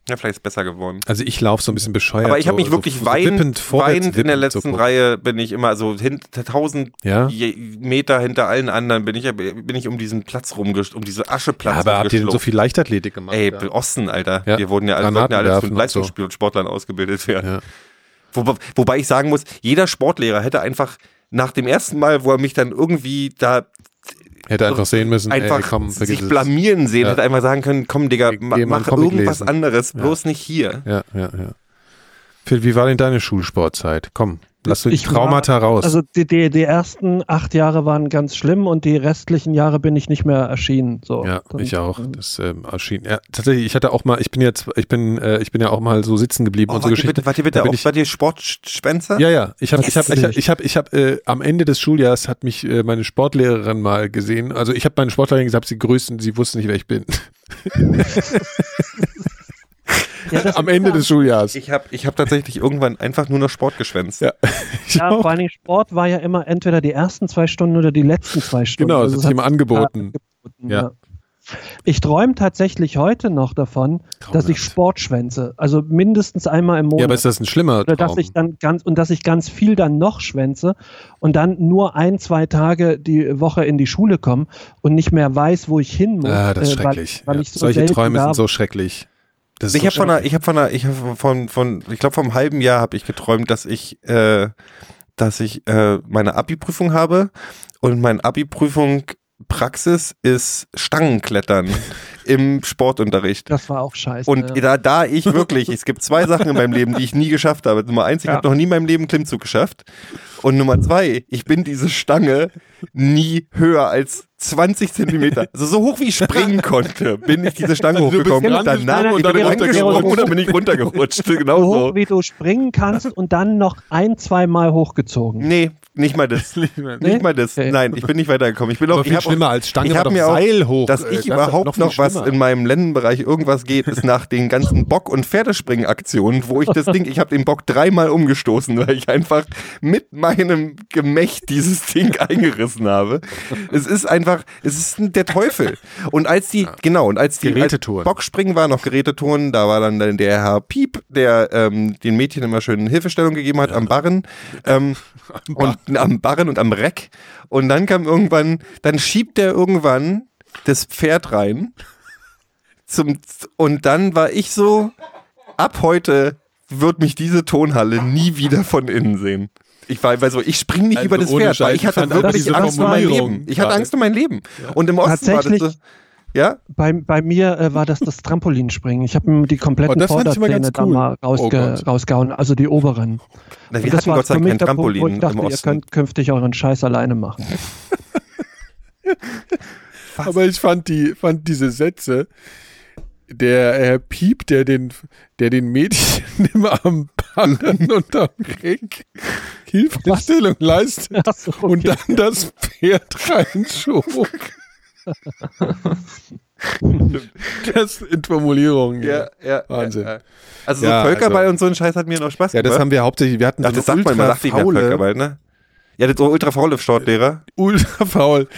Ja, vielleicht ist es besser geworden. Also ich laufe so ein bisschen bescheuert. Aber ich habe so, mich wirklich so, so weinend, vorwärts weinend in der letzten so. Reihe bin ich immer so hinter tausend Ja? je- Meter hinter allen anderen bin ich, bin ich um diesen Platz rumgest, um diese Ascheplatz Ja, aber habt ihr denn so viel Leichtathletik gemacht? Ey, ja? Osten, Alter. Ja. Wir wurden ja alle, ja alle und Leistungssportlern ausgebildet werden. Wo, wobei ich sagen muss, jeder Sportlehrer hätte einfach nach dem ersten Mal, wo er mich dann irgendwie da Hätte einfach sehen müssen, einfach ey, komm, sich es. blamieren sehen, Ja. hätte einfach sagen können, komm Digga, ma, mach irgendwas lesen. anderes, bloß nicht hier. Ja, ja, ja. Phil, wie war denn deine Schulsportzeit? Komm, lass du die Ich war- Traumata raus. Also die, die, die ersten acht Jahre waren ganz schlimm und die restlichen Jahre bin ich nicht mehr erschienen. So. ja, Dann- ich auch. Das ähm, erschien. Ja, tatsächlich, ich hatte auch mal, ich bin jetzt, ich bin, äh, ich bin ja auch mal so sitzen geblieben Oh, und so Geschichten. bitte, wart ihr Da bitte auch ich- bei dir Sportspenzer? Ja, ja. Ich habe, ich habe, ich habe, ich habe, ich habe äh, am Ende des Schuljahres hat mich äh, meine Sportlehrerin mal gesehen. Also ich habe meine Sportlehrerin gesagt, sie grüßt und sie wusste nicht, wer ich bin. Ja, am Ende ja- des Schuljahres. Ich habe ich hab tatsächlich irgendwann einfach nur noch Sport geschwänzt. Ja. Ja, vor allem Sport war ja immer entweder die ersten zwei Stunden oder die letzten zwei Stunden. Genau, das Also hat es sich immer angeboten. angeboten, Ja. ja. Ich träume tatsächlich heute noch davon, dass ich. Sport schwänze. Also mindestens einmal im Monat. Ja, aber ist das ein schlimmer oder Traum? dass ich dann ganz und dass ich ganz viel dann noch schwänze und dann nur ein, zwei Tage die Woche in die Schule komme und nicht mehr weiß, wo ich hin muss. ah, das ist äh, weil- schrecklich. Weil, ja. ich so Solche Träume sind so schrecklich. Das Ich habe von einer, ich habe von einer, ich habe von, von, ich glaube, vor einem halben Jahr habe ich geträumt, dass ich, äh, dass ich äh, meine Abi-Prüfung habe und meine Abi-Prüfung Praxis ist Stangenklettern im Sportunterricht. Das war auch scheiße. Und ja. da, da ich wirklich, es gibt zwei Sachen in meinem Leben, die ich nie geschafft habe. Nummer eins, ich Ja. habe noch nie in meinem Leben Klimmzug geschafft. Und Nummer zwei, ich bin diese Stange nie höher als 20 Zentimeter. Also so hoch wie ich springen konnte, bin ich diese Stange bist hochgekommen. rangesprungen Danach und dann rangesprungen und dann bin ich runtergerutscht. Genau so hoch wie du springen kannst und dann noch ein, zwei Mal hochgezogen. Nee, nicht mal das. Nicht mal das. Okay. Nein, ich bin nicht weitergekommen. Ich bin auch, Aber ich viel hab auch- schlimmer als Stange ich war mir auch, Seil hoch. dass äh, ich das ist überhaupt viel noch was schlimmer. in meinem Lennenbereich irgendwas geht, ist nach den ganzen Bock- und Pferdespringen-Aktionen, wo ich das Ding, ich habe den Bock dreimal umgestoßen, weil ich einfach mit meinem Gemächt dieses Ding eingerissen habe. Es ist einfach, es ist der Teufel. Und als die, genau, und als die als. Bockspringen war noch Gerätetouren, da war dann der Herr Piep, der ähm, den Mädchen immer schön Hilfestellung gegeben hat am Barren. Ähm, und am Barren und am Reck. Und dann kam irgendwann, dann schiebt der irgendwann das Pferd rein. Zum, und dann war ich so, ab heute wird mich diese Tonhalle nie wieder von innen sehen. Ich war, weil so, ich spring nicht Also über das Pferd, weil Scheiß, ich hatte wirklich Angst um mein Leben. Ich hatte. Angst um mein Leben. Und im Osten war das Tatsächlich- so, ja? Bei, bei mir äh, war das das Trampolinspringen. Ich habe mir die Oh, kompletten immer Vorderzähne ganz da cool. mal Oh rausge Gott. rausgehauen, also die oberen. Na, wir das hatten war Gott sei Dank kein der Punkt, wo Trampolin ich dachte, im ihr Osten. könnt künftig euren Scheiß alleine machen. Aber ich fand die, fand diese Sätze, der Herr Piep, der den, der den Mädchen immer am Barren und am Reck Hilfestellung leistet so, okay. und dann das Pferd reinschob. das sind Formulierungen. Ja, ja. Wahnsinn. Ja. Also so Völkerball also- und so ein Scheiß hat mir noch Spaß Ja, das gemacht. haben wir hauptsächlich, wir hatten Ach, so das sagt man, man sagt ultra-faule- Völkerball, ne? Ja, das ultra faule Sportlehrer. ultra faul.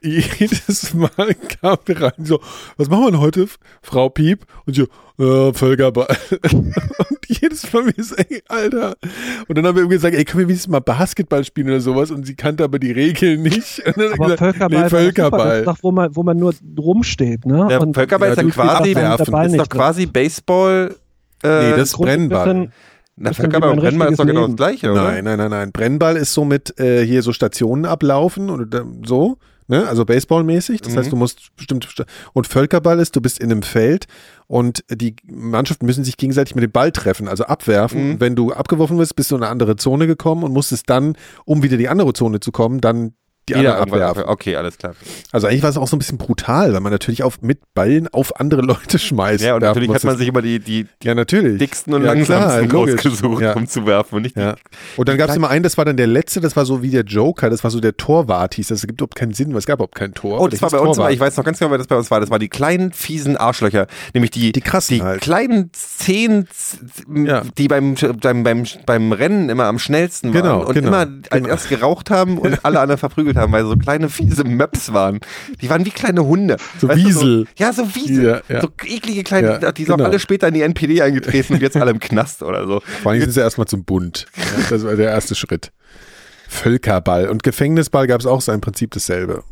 Jedes Mal kam wir rein so, was machen wir denn heute, Frau Piep? Und so, äh, Völkerball. Und jedes Mal mir so, ey, Alter. Und dann haben wir irgendwie gesagt, ey, können wir wenigstens mal Basketball spielen oder sowas? Und sie kannte aber die Regeln nicht. Und dann hat Aber gesagt, Völkerball, nee, Völkerball. ist doch, wo man, wo man nur rumsteht, ne? Ja, Und Völkerball ist ja, du spielst quasi, ist doch quasi Baseball. Äh, Nee, das ist Brennball. Na, Völkerball und Brennball ist doch genau das Leben. gleiche, oder? Nein, nein, nein, nein. Brennball ist so mit äh, hier so Stationen ablaufen und äh, so, ne? Also Baseballmäßig. Das Mhm. heißt, du musst bestimmte Sta- und Völkerball ist, du bist in einem Feld und die Mannschaften müssen sich gegenseitig mit dem Ball treffen, also abwerfen. Mhm. Und wenn du abgeworfen wirst, bist du in eine andere Zone gekommen und musstest dann, um wieder in die andere Zone zu kommen, dann die andere abwerfen. abwerfen. Okay, alles klar. Also eigentlich war es auch so ein bisschen brutal, weil man natürlich auf, mit Ballen auf andere Leute schmeißt. Ja, und natürlich hat man sich immer die, die ja, natürlich. dicksten und ja, langsamsten klar, rausgesucht, Ja. um zu werfen. Und nicht Ja. Und dann gab es immer einen, das war dann der letzte, das war so wie der Joker, das war so der Torwart hieß. Das ergibt überhaupt keinen Sinn, weil es gab überhaupt kein Tor. Oh, das war bei uns Torwart. ich weiß noch ganz genau, wer das bei uns war. Das war die kleinen, fiesen Arschlöcher. Nämlich die, Die krassen die halt. kleinen Zehen, Ja. die beim, beim, beim, beim Rennen immer am schnellsten waren Genau, und genau, immer als genau. erst geraucht haben und alle anderen verprügelt haben, weil so kleine, fiese Möps waren. Die waren wie kleine Hunde. So Weißt du, Wiesel. ja, so Wiesel. Ja, ja. So eklige kleine, Ja, die sind genau. auch alle später in die NPD eingetreten und jetzt alle im Knast oder so. Vor allem sind sie erstmal zum Bund. Das war der erste Schritt. Völkerball. Und Gefängnisball gab es auch so im Prinzip dasselbe.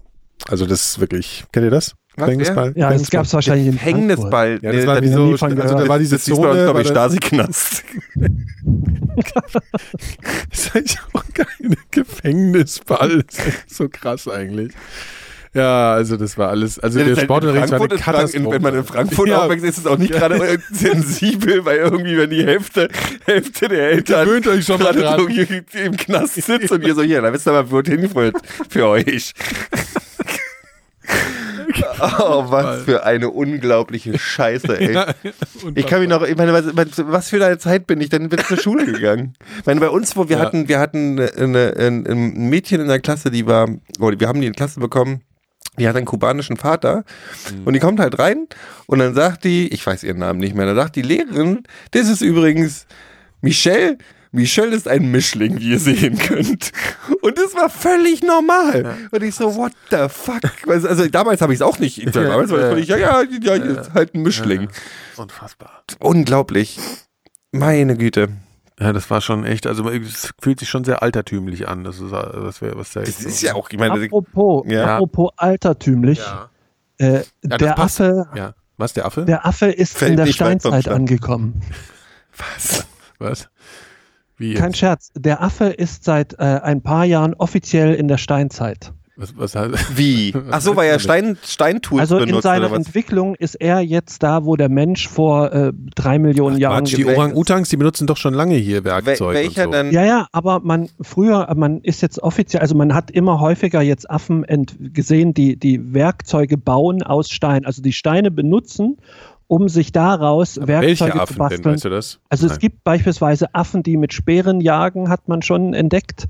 Also das ist wirklich, kennt ihr das? Gefängnisball? Ja, das gab es wahrscheinlich in Frankfurt. Hängnisball. Ja, das Nee, war noch so, von also da war diese das Zone, glaube ich, war Stasi-Knast. Das ist eigentlich auch kein Gefängnisball. Das ist so krass eigentlich. Ja, also das war alles, also Ja, der halt Sportunterricht war eine Katastrophe. in- Wenn man in Frankfurt Ja. aufwächst, ist es auch nicht gerade sensibel, weil irgendwie, wenn die Hälfte, Hälfte der Eltern Gewöhnt euch schon mal dran. so im Knast sitzt und ihr so, hier, da wisst ihr mal, wo es hinführt für euch. Oh, was für eine unglaubliche Scheiße, ey. Ich kann mich noch, ich meine, was, was für eine Zeit bin ich denn bin zur Schule gegangen? Ich meine, bei uns, wo wir Ja. hatten, wir hatten eine, ein, ein Mädchen in der Klasse, die war, oder wir haben die in die Klasse bekommen, die hat einen kubanischen Vater und die kommt halt rein und dann sagt die, ich weiß ihren Namen nicht mehr, dann sagt die Lehrerin, das ist übrigens Michelle. Michelle ist ein Mischling, wie ihr sehen könnt. Und das war völlig normal. Und ich so, what the fuck? Also, damals habe ich es auch nicht. Damals war ich völlig, ja, ja, ja, ja, ist halt ein Mischling. Unfassbar. Unglaublich. Meine Güte. Ja, das war schon echt, also es fühlt sich schon sehr altertümlich an. Das ist, wäre was da Das ist ja auch, ich meine, Apropos, Ja. apropos altertümlich, äh, das der, passt. Affe, Ja. Was, der Affe? der Affe ist Fällt in der Steinzeit angekommen. was? was? Wie Kein? Scherz. Der Affe ist seit äh, ein paar Jahren offiziell in der Steinzeit. Was, was heißt, Wie? Ach so, weil er Stein, Steintools Also in benutzt seiner oder was? Entwicklung ist er jetzt da, wo der Mensch vor äh, drei Millionen Jahren Quatsch, die. Orang-Utans, die benutzen doch schon lange hier Wel Werkzeug welcher und so. denn? Ja, ja, aber man früher, man ist jetzt offiziell, also man hat immer häufiger jetzt Affen gesehen, die die Werkzeuge bauen aus Stein, also die Steine benutzen, um sich daraus Werkzeuge Welche zu Affen basteln. denn, weißt du das? Also es Nein. gibt beispielsweise Affen, die mit Speeren jagen, hat man schon entdeckt.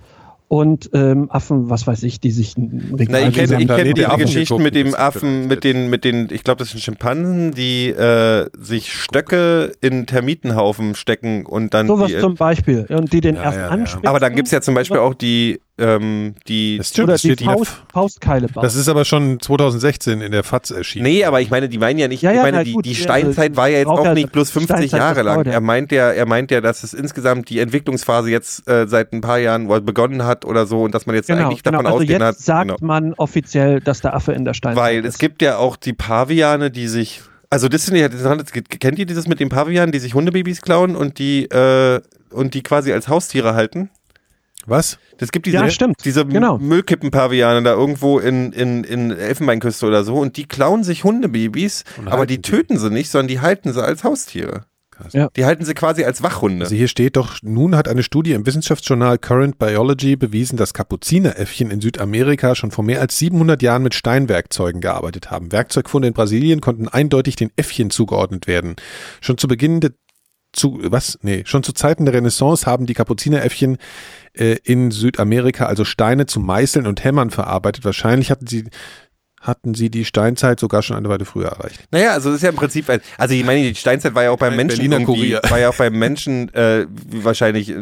Und ähm, Affen, was weiß ich, die sich ein Na, ich kenne kenn die die Affen Geschichten mit dem Affen, mit den, mit den, ich glaube, das sind Schimpansen, die äh, sich Stöcke in Termitenhaufen stecken und dann Sowas die, zum Beispiel. Und die den Ja, erst ja, ja. anspitzen. Aber dann gibt es ja zum Beispiel auch die, ähm, die. Das stimmt, oder das die Faust, Faustkeile bauen. Das ist aber schon 2016 in der FAZ erschienen. Nee, aber ich meine, die meinen ja nicht, Ja, ich ja, meine, na die, gut, die ja, Steinzeit also, war ja jetzt auch ja- nicht bloß 50 Steinzeit, Jahre lang. ja. Er meint ja, er meint ja, dass es insgesamt die Entwicklungsphase jetzt äh, seit ein paar Jahren begonnen hat oder so und dass man jetzt genau, eigentlich genau. davon Also ausgehen jetzt hat. sagt genau. man offiziell, dass der Affe in der Steinzeit Weil ist. es gibt ja auch die Paviane, die sich. Also das sind ja, das sind- kennt ihr dieses mit den Pavianen, die sich Hundebabys klauen und die äh, und die quasi als Haustiere halten? Was? Das gibt diese, Ja, stimmt. diese Genau. Müllkippen-Paviane da irgendwo in, in, in Elfenbeinküste oder so und die klauen sich Hundebabys, Und aber die töten sie nicht, sondern die halten sie als Haustiere. Ja. Die halten sie quasi als Wachhunde. Also hier steht doch, nun hat eine Studie im Wissenschaftsjournal Current Biology bewiesen, dass Kapuzineräffchen in Südamerika schon vor mehr als 700 Jahren mit Steinwerkzeugen gearbeitet haben. Werkzeugfunde in Brasilien konnten eindeutig den Äffchen zugeordnet werden. Schon zu Beginn der zu, was? Nee, schon zu Zeiten der Renaissance haben die Kapuzineräffchen äh, in Südamerika also Steine zum Meißeln und Hämmern verarbeitet. Wahrscheinlich hatten sie, hatten sie die Steinzeit sogar schon eine Weile früher erreicht. Naja, also das ist ja im Prinzip, also ich meine, die Steinzeit war ja auch beim Menschen Berliner irgendwie, Kurier. war ja auch beim Menschen äh, wahrscheinlich, äh,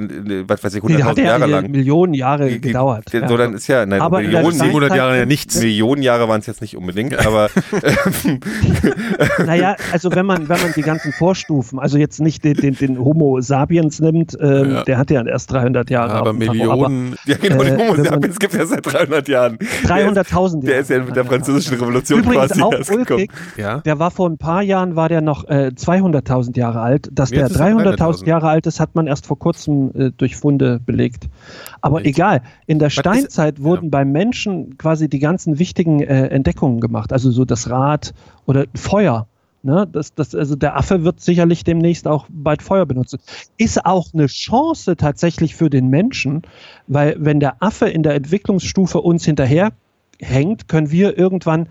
was weiß ich, Die hat 100.000 ja Jahre die lang. Millionen Jahre gedauert. ja. So, dann ist ja, nein, Aber Millionen, Steinzeit- 700 Jahre ja nichts. Millionen Jahre waren es jetzt nicht unbedingt, aber Naja, also wenn man, wenn man die ganzen Vorstufen, also jetzt nicht den, den, den Homo sapiens nimmt, ähm, Ja. der hat ja erst 300 Jahre. aber auf dem Tacho, Millionen, ja genau, die Äh, Homo wenn man- sapiens gibt es ja seit 300 Jahren. Aber 300.000 Der ist ja mit der französischen Revolution Übrigens quasi auch erst gekommen. ulkig, ja. der war vor ein paar Jahren, war der noch äh, 200.000 Jahre alt. Dass der Jetzt ist er 300.000 300.000. Jahre alt ist, hat man erst vor kurzem äh, durch Funde belegt. Aber egal, in der Steinzeit wurden beim Menschen quasi die ganzen wichtigen äh, Entdeckungen gemacht. Also so das Rad oder Feuer. Ne, das, das, also der Affe wird sicherlich demnächst auch bald Feuer benutzen. Ist auch eine Chance tatsächlich für den Menschen, weil wenn der Affe in der Entwicklungsstufe uns hinterher hängt, können wir irgendwann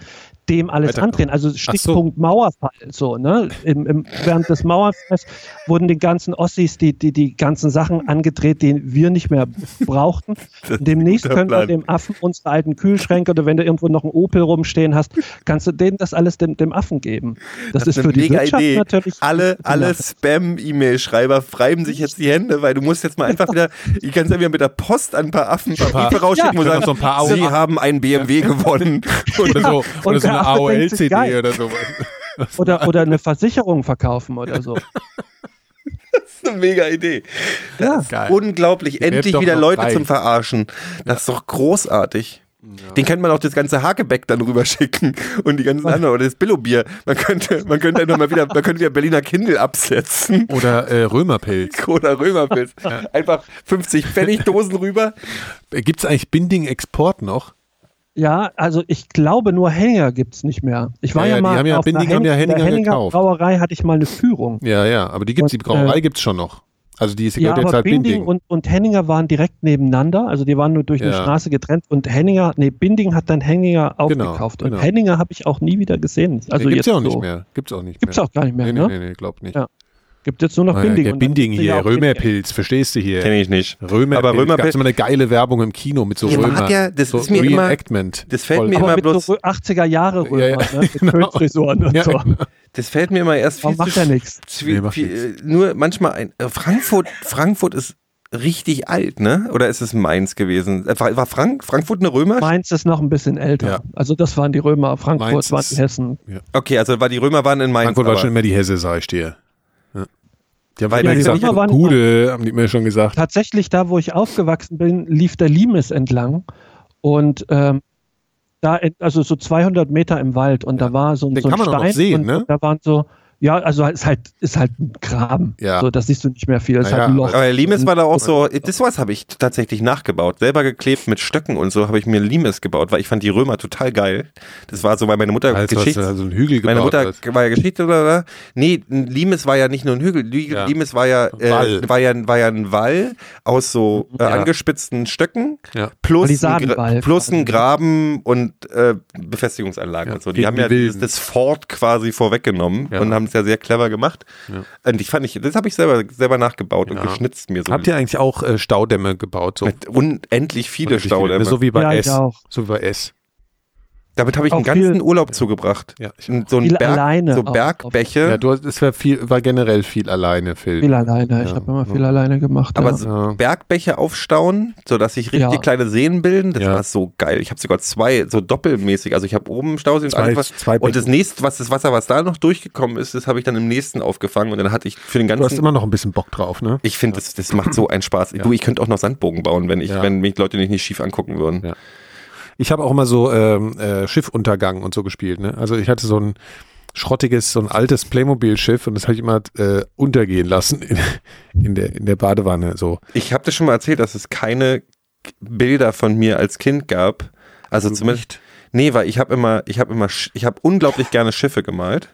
dem alles andrehen. Also Stichpunkt Mauerfall. So, ne? Im, im, während des Mauerfalls wurden den ganzen Ossis die, die, die ganzen Sachen angedreht, die wir nicht mehr brauchten. Und demnächst können wir dem Affen unsere alten Kühlschränke oder wenn du irgendwo noch einen Opel rumstehen hast, kannst du denen das alles dem, dem Affen geben. Das, ist eine für die mega Wirtschaft Idee. natürlich. Alle, alle. Spam-E-Mail-Schreiber reiben sich jetzt die Hände, weil du musst jetzt mal einfach wieder, ich kann ja wieder mit der Post an ein paar Affen ein paar rausschicken Ja. und sagen, So ein paar sie haben einen BMW gewonnen. Oder so, und oder so eine AOL-CD oder sowas. Oder, oder eine Versicherung verkaufen oder so. Das ist eine mega Idee. Ja. Geil. Unglaublich, endlich wieder Leute reich. zum Verarschen. Das ist doch großartig. Den könnte man auch das ganze Hakebeck dann rüberschicken und die ganzen anderen oder das Billobier. Man könnte, man könnte einfach mal wieder, man könnte wieder Berliner Kindle absetzen Oder äh, Römerpilz. oder Römerpilz. Einfach 50 Pfennigdosen rüber. Gibt es eigentlich Binding-Export noch? Ja, also ich glaube nur Henninger gibt's nicht mehr. Ich war Ja, ja, ja, die mal haben ja- auf Binding einer Hen- in der Henninger Henninger. Brauerei hatte ich mal eine Führung. Ja, ja, aber die gibt's, die Und, Brauerei äh, gibt's schon noch. Also die ist Ja, gehört jetzt aber halt Binding, Binding. und, und Henninger waren direkt nebeneinander, also die waren nur durch eine Ja. Straße getrennt und Henninger, nee, Binding hat dann Henninger aufgekauft und genau. Henninger habe ich auch nie wieder gesehen. Also nee, gibt's ja auch so. nicht mehr. Gibt's auch nicht Gibt's mehr. auch gar nicht mehr, nee, ne? Nee, nee, nee, glaub nicht. Ja. Gibt jetzt nur noch Ah, Binding. Dann Binding ja hier, Römerpilz, verstehst du hier? Kenn ich nicht. Römerpilz. Aber Römerpilz- Gab's immer eine geile Werbung im Kino mit so Ihr Römer. ja- das so ist mir immer- das fällt Voll- mir immer mit bloß- so 80er Jahre Römer, Ja, ja, ne? mit genau. Kölnfrisuren und Ja, so. genau. Das fällt mir immer erst viel Warum macht zu er nichts? Zwie- Nee, macht viel, nichts. äh, nur manchmal ein äh, Frankfurt Frankfurt ist richtig alt, ne? Oder ist es Mainz gewesen? Äh, War, war Frank, Frankfurt eine Römer? Mainz ist noch ein bisschen älter. Ja. Also das waren die Römer, Frankfurt Mainz waren ist- die Hessen. Okay, also war die Römer waren in Mainz. Frankfurt war schon immer die Hesse, sag ich dir. Ja. Die haben die gesagt, Gude, haben die mir schon gesagt. Tatsächlich, da wo ich aufgewachsen bin, lief der Limes entlang und ähm, da, also so 200 Meter im Wald und da war so, so ein kann man auch noch Stein sehen, und ne? da waren so, Ja, also ist halt, ist halt ein Graben. Ja. So, das siehst du nicht mehr viel. Das ist Ja, halt ein Loch. Aber Limes war da auch so, das was habe ich tatsächlich nachgebaut. Selber geklebt mit Stöcken und so habe ich mir Limes gebaut, weil ich fand die Römer total geil. Das war so, weil meine Mutter Als du hast Geschichts... da so einen Hügel gebaut Meine Mutter hast. war ja Geschichte oder, oder? Nee, Limes war ja nicht nur ein Hügel. Li- Ja. Limes war ja, äh, Wall. war ja, war ja ein Wall aus so äh, Ja. angespitzten Stöcken Ja. plus, ein, plus ein. Graben und äh, Befestigungsanlagen Ja, und so. Die haben ja das, das Fort quasi vorweggenommen Ja. und haben es ja sehr clever gemacht. Ja. Und ich fand ich, das habe ich selber, selber nachgebaut und Ja. geschnitzt mir so. Habt ihr eigentlich auch äh, Staudämme gebaut? So mit unendlich viele Unendlich Staudämme. So wie bei Ja, S. auch. So wie bei S. Damit habe ich einen ganzen viel- Urlaub zugebracht. Ja, ich Und so ein Viel Berg, alleine so auch. Bergbäche. Ja, du hast, es war viel, war generell viel alleine, Phil. Viel alleine. Ich Ja. habe immer viel alleine gemacht. aber ja. so. Bergbäche aufstauen, sodass sich richtig Ja. kleine Seen bilden, das Ja. war so geil. Ich habe sogar zwei, so doppelmäßig. Also ich habe oben Stauseen Zwei- einfach- zwei und das nächste, was das Wasser, was da noch durchgekommen ist, das habe ich dann im nächsten aufgefangen und dann hatte ich für den Du hast ganzen. immer noch ein bisschen Bock drauf, ne? Ich finde, das, das macht so einen Spaß. Du, ich könnte auch noch Sandbogen bauen, wenn ich, Ja. wenn mich Leute nicht, nicht schief angucken würden. Ja. Ich habe auch immer so ähm, äh, Schiffuntergang und so gespielt, ne? Also ich hatte so ein schrottiges, so ein altes Playmobil-Schiff und das habe ich immer äh, untergehen lassen in, in, der, in der Badewanne. So. Ich habe dir schon mal erzählt, dass es keine Bilder von mir als Kind gab. Also zumindest. Nee, weil ich habe immer, ich habe immer, ich habe unglaublich gerne Schiffe gemalt.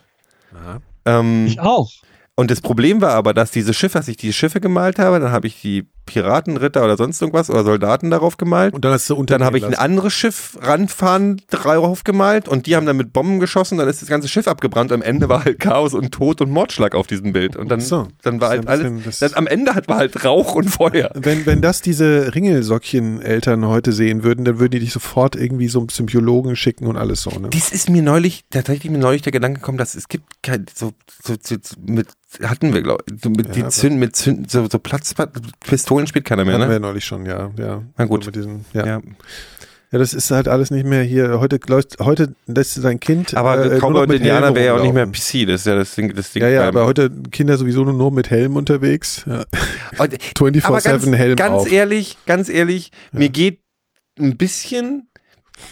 Aha. Ähm, ich auch. und das Problem war aber, dass diese Schiffe, als ich die Schiffe gemalt habe, dann habe ich die Piratenritter oder sonst irgendwas oder Soldaten darauf gemalt. Und dann hast du untergehen Dann habe ich ein anderes Schiff ranfahren drauf gemalt und die haben dann mit Bomben geschossen, dann ist das ganze Schiff abgebrannt. Am Ende war halt Chaos und Tod und Mordschlag auf diesem Bild. Und dann, so. dann war Das halt alles. das- am Ende hat, war halt Rauch und Feuer. Wenn, wenn das diese Ringelsockchen-Eltern heute sehen würden, dann würden die dich sofort irgendwie so zum Biologen schicken und alles so, ne? Dies ist mir neulich, tatsächlich mir neulich der Gedanke gekommen, dass es gibt kein, so, so, so mit, hatten wir, glaube ich, so mit, Ja, die Zünd, mit Zünd, so, so Platz, Pistolen spielt keiner mehr, Hatten wir ne? neulich schon, ja, ja. Na gut. So mit diesen, ja. Ja. ja. das ist halt alles nicht mehr hier. Heute läuft, heute lässt sein Kind. Aber äh, nur Cowboy und Indianer wäre ja auch nicht mehr. PC, das ist ja das Ding, das Ding. Ja, ja, aber heute Kinder sowieso nur mit Helm unterwegs. Ja. Und- 24/7 aber ganz, Helm ganz auf. ehrlich, ganz ehrlich, mir geht ein bisschen,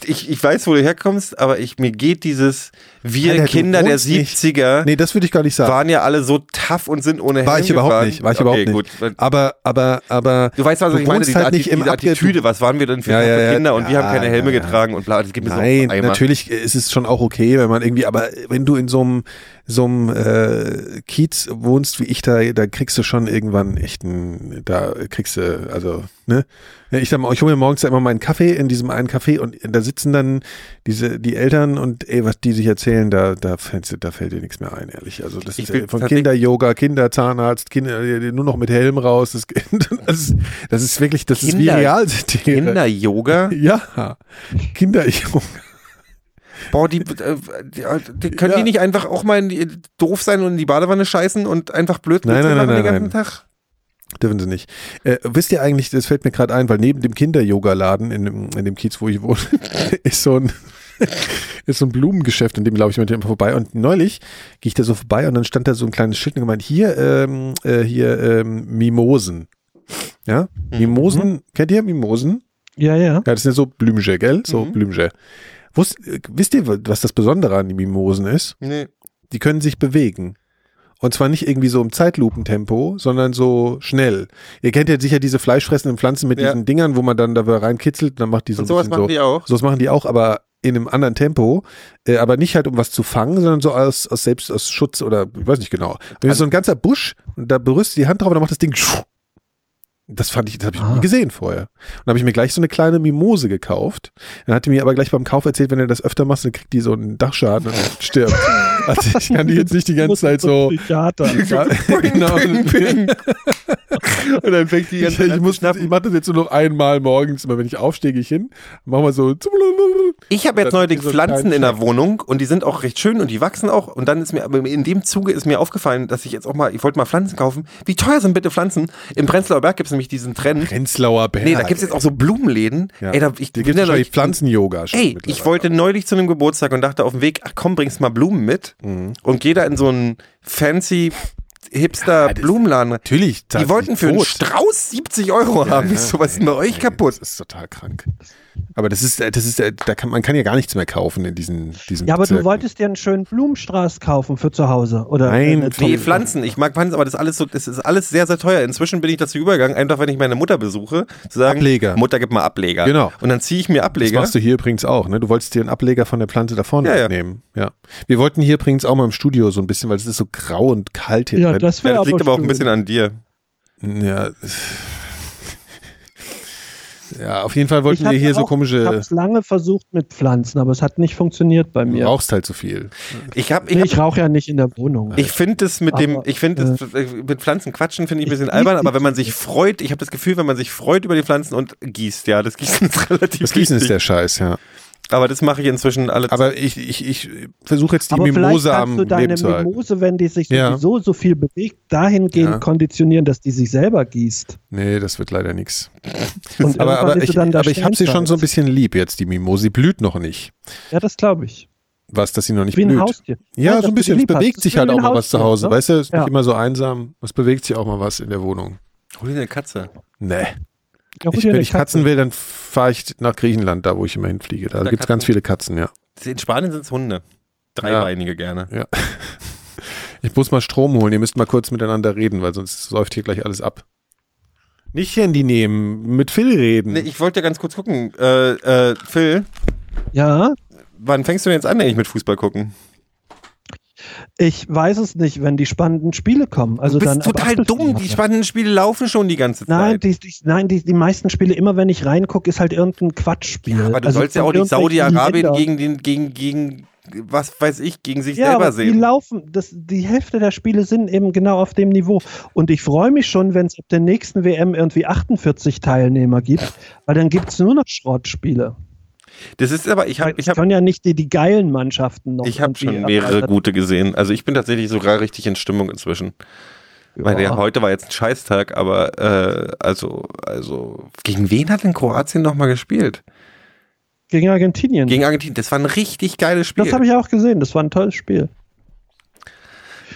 ich, ich weiß, wo du herkommst, aber ich, mir geht dieses, wir Alter, Kinder der wohnst nicht- 70er Nee, das würde ich gar nicht sagen. waren ja alle so tough und sind ohne War ich überhaupt gefahren. nicht. War ich okay, überhaupt nicht. Gut. Aber, aber, aber. Du weißt, was Du ich meine, diese, halt Atti nicht im diese Attitüde, was waren wir denn für Ja, ja, ja. Kinder und wir haben keine Helme getragen und bla, das gibt mir Nein, so Eimer. natürlich ist es schon auch okay, wenn man irgendwie, aber wenn du in so einem so einem äh, Kiez wohnst wie ich da, da kriegst du schon irgendwann echt einen, da kriegst du, also, ne? Ich sag mal, ich hole mir morgens immer meinen Kaffee in diesem einen Café und da sitzen dann diese, die Eltern und ey, was die sich erzählen, da, da fällt, da fällt dir nichts mehr ein, ehrlich. Also das Ich ist äh, von Kinder-Yoga, Kinder-Zahnarzt, Kinder, äh, nur noch mit Helm raus, das, das, ist, das ist wirklich, das ist wie Kinder- Realsatire. Kinder-Yoga? Ja, Kinder-Yoga. Boah, die, äh, die, die können Ja. die nicht einfach auch mal in die, doof sein und in die Badewanne scheißen und einfach blöd Nein, nein, machen nein, den nein, ganzen Tag? Dürfen sie nicht. Äh, wisst ihr eigentlich, das fällt mir gerade ein, weil neben dem Kinder-Yoga-Laden in, dem- in dem Kiez, wo ich wohne, ist so ein ist so ein Blumengeschäft, in dem laufe ich mit dem vorbei und neulich gehe ich da so vorbei und dann stand da so ein kleines Schild und gemeint, hier, ähm, äh, hier ähm, Mimosen. Ja, Mhm. Mimosen, kennt ihr Mimosen? Ja, ja. Ja, das sind ja so Blümchen, gell? So Mhm. Blümchen. Wusst, wisst ihr, was das Besondere an den Mimosen ist? Nee. die können sich bewegen. Und zwar nicht irgendwie so im Zeitlupentempo, sondern so schnell. Ihr kennt ja sicher diese fleischfressenden Pflanzen mit Ja. diesen Dingern, wo man dann da reinkitzelt und dann macht die so Und ein sowas bisschen machen so. die auch. Sowas machen die auch, aber in einem anderen Tempo, äh, aber nicht halt um was zu fangen, sondern so aus, aus selbst aus Schutz oder ich weiß nicht genau. Wenn ist so ein ganzer Busch und da berührst du die Hand drauf und dann macht das Ding. Das fand ich, das habe ich noch Ah. nie gesehen vorher. Und dann habe ich mir gleich so eine kleine Mimose gekauft. Dann hat die mir aber gleich beim Kauf erzählt, wenn du das öfter machst, dann kriegt die so einen Dachschaden und stirbt. Also ich kann die jetzt nicht die ganze Zeit so. Psychiater. Genau. Und dann fängt die Ich, ich, muss, ich mache das jetzt nur noch einmal morgens, immer wenn ich aufstehe, gehe ich hin, machen wir so. Ich habe jetzt neulich so Pflanzen in der. Wohnung und die sind auch recht schön und die wachsen auch. Und dann ist mir, aber in dem Zuge ist mir aufgefallen, dass ich jetzt auch mal, ich wollte mal Pflanzen kaufen. Wie teuer sind bitte Pflanzen? Im Prenzlauer Berg gibt es nämlich diesen Trend. Prenzlauer Berg. Nee, da gibt es jetzt auch so Blumenläden. Ja. Ey, da, ich Da gibt ja es wahrscheinlich Pflanzen-Yoga schon Ey, ich wollte neulich zu einem Geburtstag und dachte auf dem Weg, ach komm, bringst mal Blumen mit Mhm. und gehe da in so einen fancy Hipster Ja, Blumenladen. Natürlich. Die wollten für einen Strauß 70 Euro haben. Ich so, was ist bei euch kaputt? Das ist total krank. Aber das ist, das ist, da kann, man kann ja gar nichts mehr kaufen in diesen, diesen Ja, aber du Bezirken. wolltest dir einen schönen Blumenstraß kaufen für zu Hause, oder? Nein, Nee, Pflanzen. Ich mag Pflanzen, aber das ist alles so, das ist alles sehr, sehr teuer. Inzwischen bin ich dazu übergegangen, einfach wenn ich meine Mutter besuche, zu sagen, Ableger. Mutter, gib mal Ableger. Genau. Und dann ziehe ich mir Das Ableger. machst du hier übrigens auch, ne? Du wolltest dir einen Ableger von der Pflanze da vorne Ja, ja. nehmen. Ja. Wir wollten hier übrigens auch mal im Studio so ein bisschen, weil es ist so grau und kalt hier Ja, drin. das Ja, das liegt aber auch ein bisschen an dir. Ja. Ja, auf jeden Fall wollten wir hier so auch- Ich komische. habe es lange versucht mit Pflanzen, aber es hat nicht funktioniert bei Du mir. rauchst halt so viel. Ich habe, ich nee, hab, ich rauche ja nicht in der Wohnung. Ich finde es mit dem, Aber, ich finde es äh, mit Pflanzen quatschen finde ich ein bisschen Ich- albern, aber wenn man sich freut, ich habe das Gefühl, wenn man sich freut über die Pflanzen und gießt, ja, das Gießen ist relativ Das Gießen ist wichtig. der Scheiß, ja. Aber das mache ich inzwischen alle. Aber ich, ich, ich versuche jetzt die aber vielleicht Mimose kannst am du deine Leben zu halten. Mimose, wenn die sich Ja. sowieso so viel bewegt, dahingehend Ja. konditionieren, dass die sich selber gießt. Nee, das wird leider nichts. Und Aber, irgendwann aber ist sie ich, aber ich habe sie schon so ein bisschen lieb jetzt, die Mimose. Sie blüht noch nicht. Ja, das glaube ich. Was, dass sie noch nicht Wie ein blüht? Haustier. Ja, dass so ein bisschen. Es lieb hast. bewegt Das sich halt auch mal was zu Hause. ne? Weißt du, es ist Ja. nicht immer so einsam. Es bewegt sich auch mal was in der Wohnung. Hol dir eine Katze. Nee. Ja, Ich, wenn ich Katze. Katzen will, dann fahre ich nach Griechenland, da wo ich immer hinfliege. Da Da gibt es ganz viele Katzen, ja. In Spanien sind es Hunde. Dreibeinige gerne. ja. Ich muss mal Strom holen. Ihr müsst mal kurz miteinander reden, weil sonst läuft hier gleich alles ab. Nicht Handy nehmen, mit Phil reden. Nee, ich wollte ganz kurz gucken. Äh, äh, Phil, Ja, wann fängst du denn jetzt an, eigentlich mit Fußball gucken? Ich weiß es nicht, wenn die spannenden Spiele kommen. Also du bist dann total dumm. Die spannenden Spiele laufen schon die ganze Nein, Zeit. die, die, nein die, die meisten Spiele, immer wenn ich reingucke, ist halt irgendein Quatschspiel. aber du Also sollst ja auch nicht Saudi-Arabien gegen den, gegen, gegen, was weiß ich, gegen sich Ja, selber aber die sehen. laufen, das, die Hälfte der Spiele sind eben genau auf dem Niveau. Und ich freue mich schon, wenn es ab der nächsten WM irgendwie 48 Teilnehmer gibt, weil dann gibt es nur noch Schrottspiele. Das ist aber, ich habe ich hab, können ja nicht die, die geilen Mannschaften noch. ich hab irgendwie schon mehrere gute gesehen. Also ich bin tatsächlich sogar richtig in Stimmung inzwischen. Weil der Ja. heute war jetzt ein Scheißtag, aber äh, also, also gegen wen hat denn Kroatien nochmal gespielt? Gegen Argentinien. Gegen Argentinien. Das war ein richtig geiles Spiel. das habe ich auch gesehen, das war ein tolles Spiel.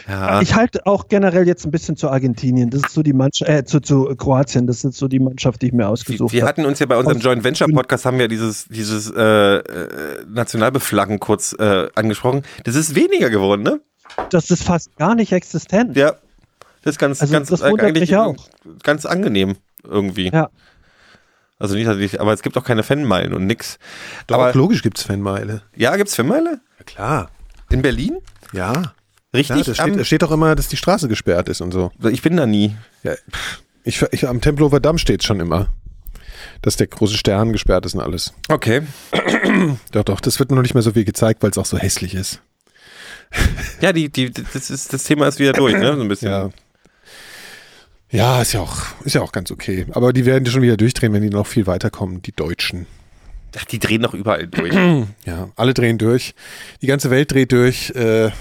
Ja. Ich halte auch generell jetzt ein bisschen zu Argentinien. Das ist so die Mannschaft, äh, zu, zu Kroatien, das ist so die Mannschaft, die ich mir Wir, ausgesucht wir habe. hatten uns ja bei unserem Joint Venture Podcast haben wir dieses, dieses äh, äh, Nationalbeflaggen kurz äh, angesprochen. Das ist weniger geworden, ne? Das ist fast gar nicht existent. Ja. Das ist ganz, Also ganz, das wundert eigentlich mich auch. ganz angenehm irgendwie. Ja. Also nicht, dass ich, aber es gibt auch keine Fanmeilen und nix. Doch, aber logisch gibt es Fanmeile. ja, gibt's Fanmeile? Ja, klar. In Berlin? Ja. Richtig? ja da, steht, auch immer, dass die Straße gesperrt ist und so. ich bin da nie. Ja, ich, ich, am Tempelhofer Damm steht schon immer, dass der große Stern gesperrt ist und alles. Okay. Doch, doch, das wird nur noch nicht mehr so viel gezeigt, weil es auch so hässlich ist. Ja, die, die, das, ist, das Thema ist wieder durch, ne? So ein bisschen. Ja. Ja, ist ja auch, ist ja auch ganz okay. Aber die werden schon wieder durchdrehen, wenn die noch viel weiterkommen, die Deutschen. Ach, die drehen doch überall durch. Ja, alle drehen durch. Die ganze Welt dreht durch. Äh,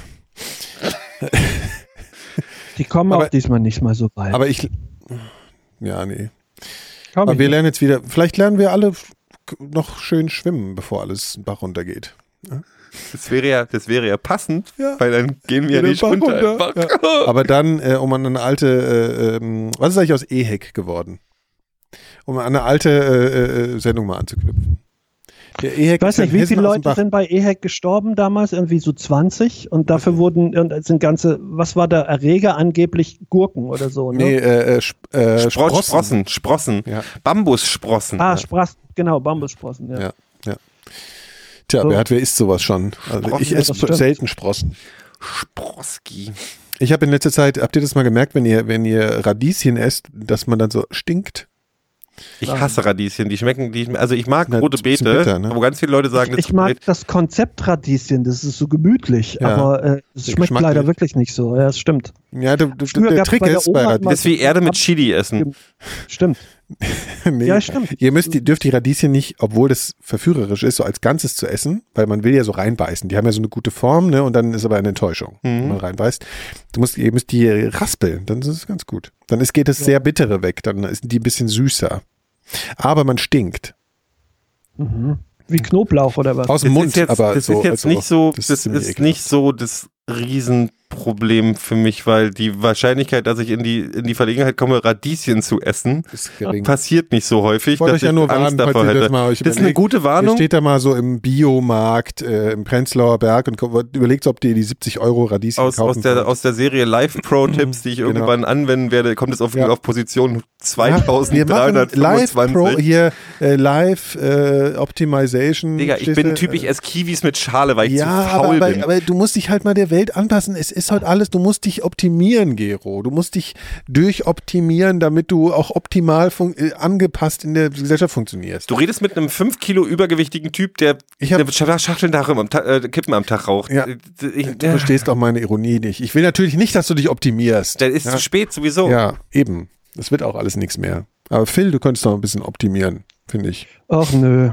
Die kommen Aber- auch diesmal nicht mal so weit. aber ich. Ja, nee. Komm, Aber wir nicht. lernen jetzt wieder. Vielleicht lernen wir alle noch schön schwimmen, bevor alles den Bach runtergeht. Das wäre ja, das wäre ja passend, Ja. weil dann gehen wir ja den nicht Bach runter. runter. einfach. Aber dann, äh, um an eine alte, äh, ähm, was ist eigentlich aus Ehek geworden? Um an eine alte äh, äh, Sendung mal anzuknüpfen. Ich weiß ja nicht, wie viele Leute sind bei EHEC gestorben damals? Irgendwie so 20 und dafür wurden und sind ganze, was war der Erreger angeblich Gurken oder so, ne? Nee, äh, äh, Sp äh, Spro Sprossen, Sprossen, Ja. Bambussprossen. Ah, Sprossen, genau, Bambussprossen, ja. Ja. Tja, So. wer hat, wer isst sowas schon? Also Sprossen, ich ja, esse selten Sprossen. Sproski. Ich habe in letzter Zeit, habt ihr das mal gemerkt, wenn ihr, wenn ihr Radieschen esst, dass man dann so stinkt? Ich hasse Radieschen, die schmecken, die, also ich mag Na, rote Beete, bitter, ne? wo ganz viele Leute sagen, das Ich mag das Konzept Radieschen, das ist so gemütlich, Ja. aber äh, es schmeckt leider nicht. wirklich nicht so. Ja, das stimmt. Ja, der, der, Früher der Trick bei der ist bei Radieschen. das ist wie Erde mit Chili essen. Stimmt. nee, Ja, stimmt. Ihr müsst die, dürft die Radieschen nicht, obwohl das verführerisch ist, so als Ganzes zu essen, weil man will ja so reinbeißen. Die haben ja so eine gute Form, ne? Und dann ist aber eine Enttäuschung, wenn man reinbeißt. Du musst, ihr müsst die raspeln, dann ist es ganz gut. Dann ist, geht das sehr bittere weg, dann ist die ein bisschen süßer. Aber man stinkt. Wie Knoblauch oder was? Aus dem Mund, jetzt, aber das so, ist jetzt also, nicht so, das, ist nicht so das Problem für mich, weil die Wahrscheinlichkeit, dass ich in die, in die Verlegenheit komme, Radieschen zu essen, passiert nicht so häufig, Ich wollte euch ja ich nur warnen, falls ihr das mal euch das ist eine gute Ihr Warnung. steht da mal so im Biomarkt äh, im Prenzlauer Berg und überlegt, ob ihr die 70 Euro Radieschen Aus, kaufen aus, der, könnt. aus der Serie Live Pro Tipps, die ich Genau. irgendwann anwenden werde, kommt es auf, Ja. auf Position Ja, wir machen Live 2325. Pro hier äh, Live äh, Optimization. Digga, ich bin typisch ess Kiwis mit Schale, weil ich ja, zu faul aber, bin. aber, aber du musst dich halt mal der Welt anpassen. Es ist halt alles, du musst dich optimieren, Gero. Du musst dich durchoptimieren, damit du auch optimal fun- äh, angepasst in der Gesellschaft funktionierst. Du redest mit einem 5 Kilo übergewichtigen Typ, der Ich hab- der Sch- Schachteln Tag am Ta äh, Kippen am Tag raucht. Ja. Ich, Du verstehst auch meine Ironie nicht. Ich will natürlich nicht, dass du dich optimierst. Dann ist ja. zu spät sowieso. Ja, eben. Das wird auch alles nichts mehr. Aber Phil, du könntest doch ein bisschen optimieren, finde ich. Ach nö.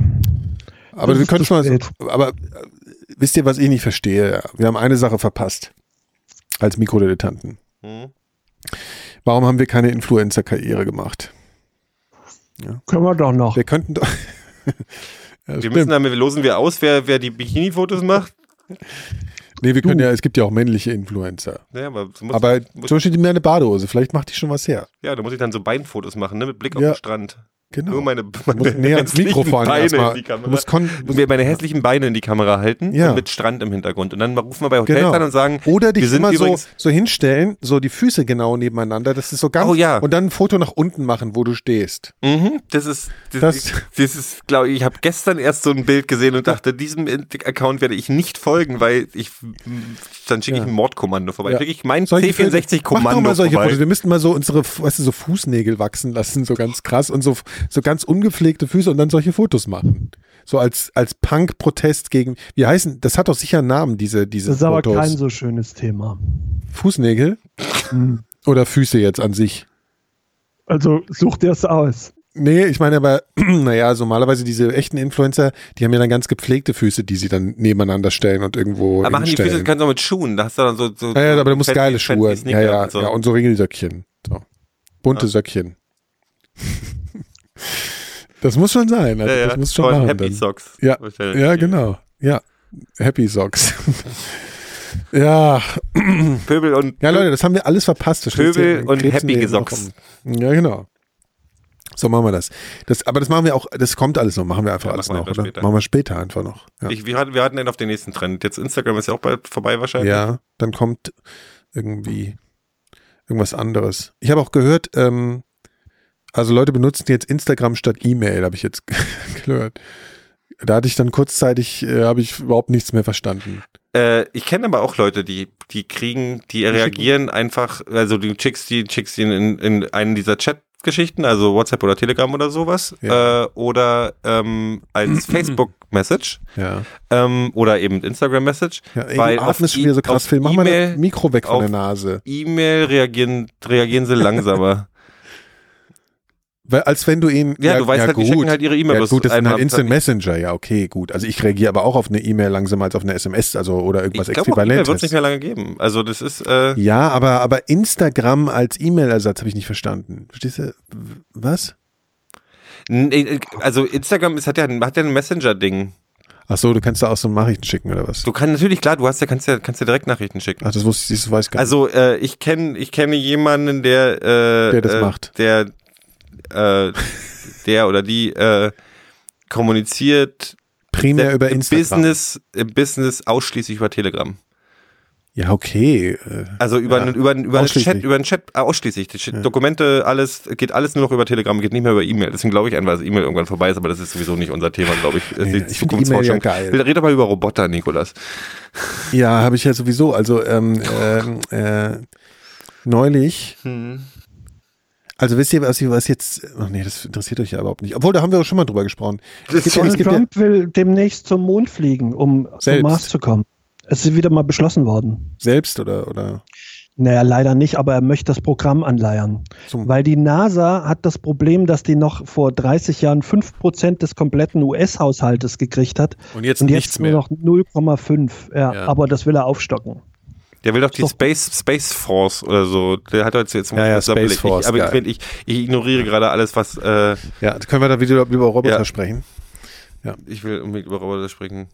Aber Das wir ist können zu mal. So, aber äh, wisst ihr, was ich nicht verstehe? Wir haben eine Sache verpasst. Als Mikrodilettanten. Hm. Warum haben wir keine Influencer-Karriere gemacht? Können wir doch noch. Wir könnten doch. ja, Wir stimmt. müssen damit losen wir aus, wer, wer die Bikini-Fotos macht. nee, wir können ja, es gibt ja auch männliche Influencer. Ja, aber, so muss, Aber zum Beispiel die mir eine Badehose, vielleicht macht die schon was her. ja, da muss ich dann so Beinfotos machen, ne, mit Blick auf Ja. den Strand. Genau. Nur meine, meine näher ans hässlichen Mikrofon Beine in die Kamera. musst kon mir meine hässlichen Beine in die Kamera halten Ja. und mit Strand im Hintergrund. Und dann rufen wir bei Hotels Genau. an und sagen, Oder dich wir sind immer so, so hinstellen, so die Füße genau nebeneinander, das ist so ganz, Oh ja. und dann ein Foto nach unten machen, wo du stehst. Mhm, das ist, das, Das- ich, das ist, glaube ich, ich habe gestern erst so ein Bild gesehen und dachte, diesem Account werde ich nicht folgen, weil ich, dann schicke ich Ja. ein Mordkommando vorbei. Ja. Schicke ich mein Solche Mach doch C64-Kommando mal solche vorbei. Fotos. Wir müssten mal so unsere, weißt du, so Fußnägel wachsen lassen, so ganz krass und so, so ganz ungepflegte Füße und dann solche Fotos machen. So als, als Punk-Protest gegen, wie heißen, das hat doch sicher einen Namen, diese, diese Das ist aber Fotos. kein so schönes Thema. Fußnägel? Oder Füße jetzt an sich? Also such dir es aus. Nee, ich meine aber, naja, so normalerweise diese echten Influencer, die haben ja dann ganz gepflegte Füße, die sie dann nebeneinander stellen und irgendwo Aber machen die. Füße, kannst du auch mit Schuhen, da hast du dann so, so Ja, ja, aber du musst fancy- geile Schuhe. Ja, ja, und so. ja, und so Ringelsöckchen. So. Bunte Ja. Söckchen. das muss schon sein. Also ja, ja. Das muss schon machen. Happy dann. Socks. Ja, ja, genau. Ja, Happy Socks. ja, Pöbel und ja, Leute, das haben wir alles verpasst. du? Pöbel und Happy Socks. Ja, genau. So machen wir das. das. Aber das machen wir auch, das kommt alles noch, machen wir einfach Ja, alles machen wir noch, oder? später. Machen wir später einfach noch. Ja. Ich, wir, hatten, wir hatten den auf den nächsten Trend. Jetzt Instagram ist ja auch bald vorbei wahrscheinlich. Ja, dann kommt irgendwie irgendwas anderes. Ich habe auch gehört, ähm, also Leute benutzen jetzt Instagram statt E-Mail, habe ich jetzt gehört. Da hatte ich dann kurzzeitig, äh, habe ich überhaupt nichts mehr verstanden. Äh, ich kenne aber auch Leute, die, die kriegen, die reagieren einfach, also du schickst die, schickst die in, in einen dieser Chat-Geschichten, also WhatsApp oder Telegram oder sowas, Ja. äh, oder ähm, als Facebook-Message Ja. ähm, oder eben Instagram-Message. ja Weil du auf atmest schon E- wieder so krass viel. Mach mal das Mikro weg von der Nase. E-Mail reagieren, reagieren sie langsamer. Weil, als wenn du ihn. Ja, du weißt halt, die schicken halt ihre E-Mail Ja, gut, das ist einmal halt Instant. Messenger, ja, okay, gut. Also ich reagiere aber auch auf eine E-Mail langsamer als auf eine SMS, also oder irgendwas ich E-Mail Äquivalentes. wird es nicht mehr lange geben. Also das ist, äh, Ja, aber, aber Instagram als E-Mail-Ersatz habe ich nicht verstanden. Verstehst du? Was? nee, also Instagram ist, hat ja, ein- hat ja ein Messenger-Ding. Ach so, du kannst da auch so Nachrichten schicken oder was? Du kannst natürlich, klar, du hast ja, kannst ja, kannst ja direkt Nachrichten schicken. Ach, das wusste ich, das weiß ich gar nicht. Also äh, ich kenne ich kenne jemanden, der äh, Der das äh, macht. der äh, der oder die äh, kommuniziert Primär der- über Instagram. Business im Business ausschließlich über Telegram. Ja, okay. äh, Also über Ja, einen, über über einen. Chat über einen Chat äh, ausschließlich. Die Chat- Dokumente alles geht alles nur noch über Telegram, geht nicht mehr über E-Mail. Deswegen glaube ich einfach, dass E-Mail irgendwann vorbei ist, aber das ist sowieso nicht unser Thema, glaube ich. Das ist Nee, die ich finde E-Mail ja Zukunftsforschung. geil. Red doch mal über Roboter, Nikolas. Ja, habe ich ja sowieso. Also ähm, ähm, äh, neulich. Also wisst ihr, was, was jetzt. Ach nee, das interessiert euch ja überhaupt nicht. Obwohl, da haben wir auch schon mal drüber gesprochen. Es gibt Donald gibt ja, Trump will demnächst zum Mond fliegen, um zum Selbst. Mars zu kommen. Es ist wieder mal beschlossen worden. selbst oder oder Naja, leider nicht, aber er möchte das Programm anleiern. zum Weil die NASA hat das Problem, dass die noch vor 30 Jahren 5% des kompletten US-Haushaltes gekriegt hat. und jetzt Und nichts jetzt nur mehr. noch 0,5. Ja, Ja. aber das will er aufstocken. Der will doch die. Space, Space Force oder so. Der hat jetzt jetzt Ja, ja, Space Force, Ich, aber ich, geil. find, ich, ich ignoriere gerade alles, was äh, Ja, können wir da wieder über Roboter Ja. sprechen? ich will unbedingt über Roboter sprechen.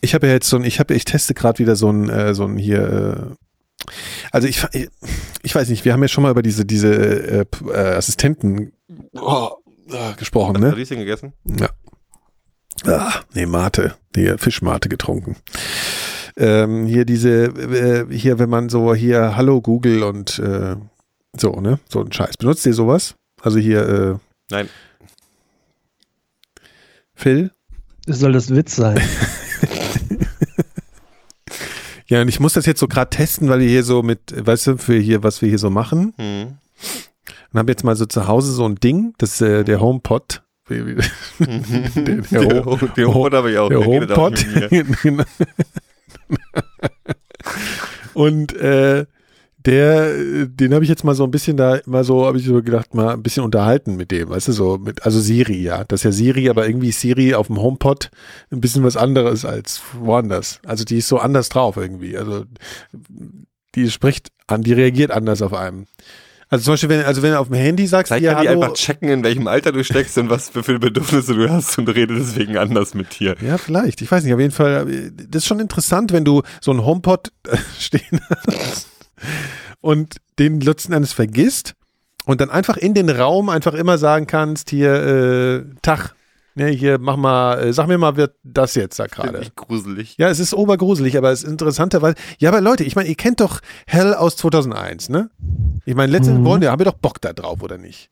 Ich habe ja jetzt so ein, ich habe, ich teste gerade wieder so ein, äh, so ein hier Also ich, ich weiß nicht, wir haben ja schon mal über diese, diese äh, äh, Assistenten oh, äh, gesprochen, Hast ne? Lieschen gegessen? Ja. Ah, nee, Mate. Nee, Fischmate getrunken. Ähm, hier diese, äh, hier, wenn man so hier Hallo Google und äh, so, ne? So ein Scheiß. Benutzt ihr sowas? Also hier, äh, Nein. Hm. Phil? Soll das Witz sein? Ja, und ich muss das jetzt so gerade testen, weil wir hier so mit, weißt du, für hier, was wir hier so machen. Hm. Und habe jetzt mal so zu Hause so ein Ding, das ist äh, der HomePod. Wie- der, der, Der, der Hund habe ich auch. der redet auch HomePod. und äh, der, den habe ich jetzt mal so ein bisschen da, mal so, habe ich so gedacht, mal ein bisschen unterhalten mit dem, weißt du, so mit, also Siri, ja. Das ist ja Siri, aber irgendwie Siri auf dem HomePod ein bisschen was anderes als woanders. Also die ist so anders drauf irgendwie. Also die spricht an, die reagiert anders auf einem. Also zum Beispiel, wenn, also wenn du auf dem Handy sagst, Vielleicht kann die einfach checken, in welchem Alter du steckst und was für viele Bedürfnisse du hast und redet deswegen anders mit dir. Ja, vielleicht. Ich weiß nicht. Auf jeden Fall, äh, das ist schon interessant, wenn du so einen HomePod äh, stehen hast und den letzten Endes vergisst und dann einfach in den Raum einfach immer sagen kannst, hier, äh, Tag, ne, hier, mach mal, äh, sag mir mal, wird das jetzt da gerade. gruselig. Ja, es ist obergruselig, aber es ist interessanter, weil, ja, aber Leute, ich meine, ihr kennt doch Hell aus 2001, ne? Ich meine, letzte Mhm. Runde, haben wir doch Bock da drauf, oder nicht?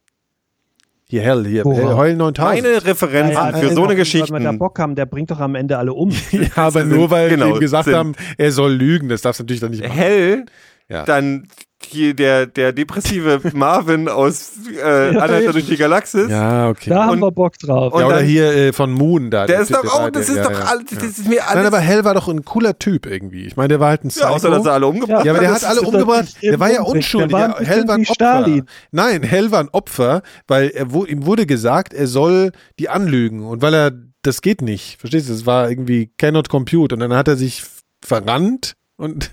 Hier, Hell, hier? Hell, Heul 9000. Meine Referenzen Ja, für so eine Weil wir da. Bock haben, der bringt doch am Ende alle um. Ja, aber nur weil Genau, wir ihm gesagt sind- haben, er soll lügen. Das darfst du natürlich dann nicht machen. Hell, Ja. dann hier der, der depressive Marvin aus äh, Anhalter durch die Galaxis. Ja, okay. Da haben Und- wir Bock drauf. und ja, oder dann- hier äh, von Moon da. Der ist doch auch, das ist ja, doch ja, alles, ja. das ist mir Nein, aber Hell war doch ein cooler Typ irgendwie. Ich meine, der war halt ein ja, außer dass er alle umgebracht Ja, aber der hat alle umgebracht. Der war ja unschuldig. Der war Ja, Hell war ein Opfer. Stalin. Nein, Hell war ein Opfer, weil er, wo, ihm wurde gesagt, er soll die anlügen. Und weil er, das geht nicht. Verstehst du? Das war irgendwie cannot compute. Und dann hat er sich verrannt und,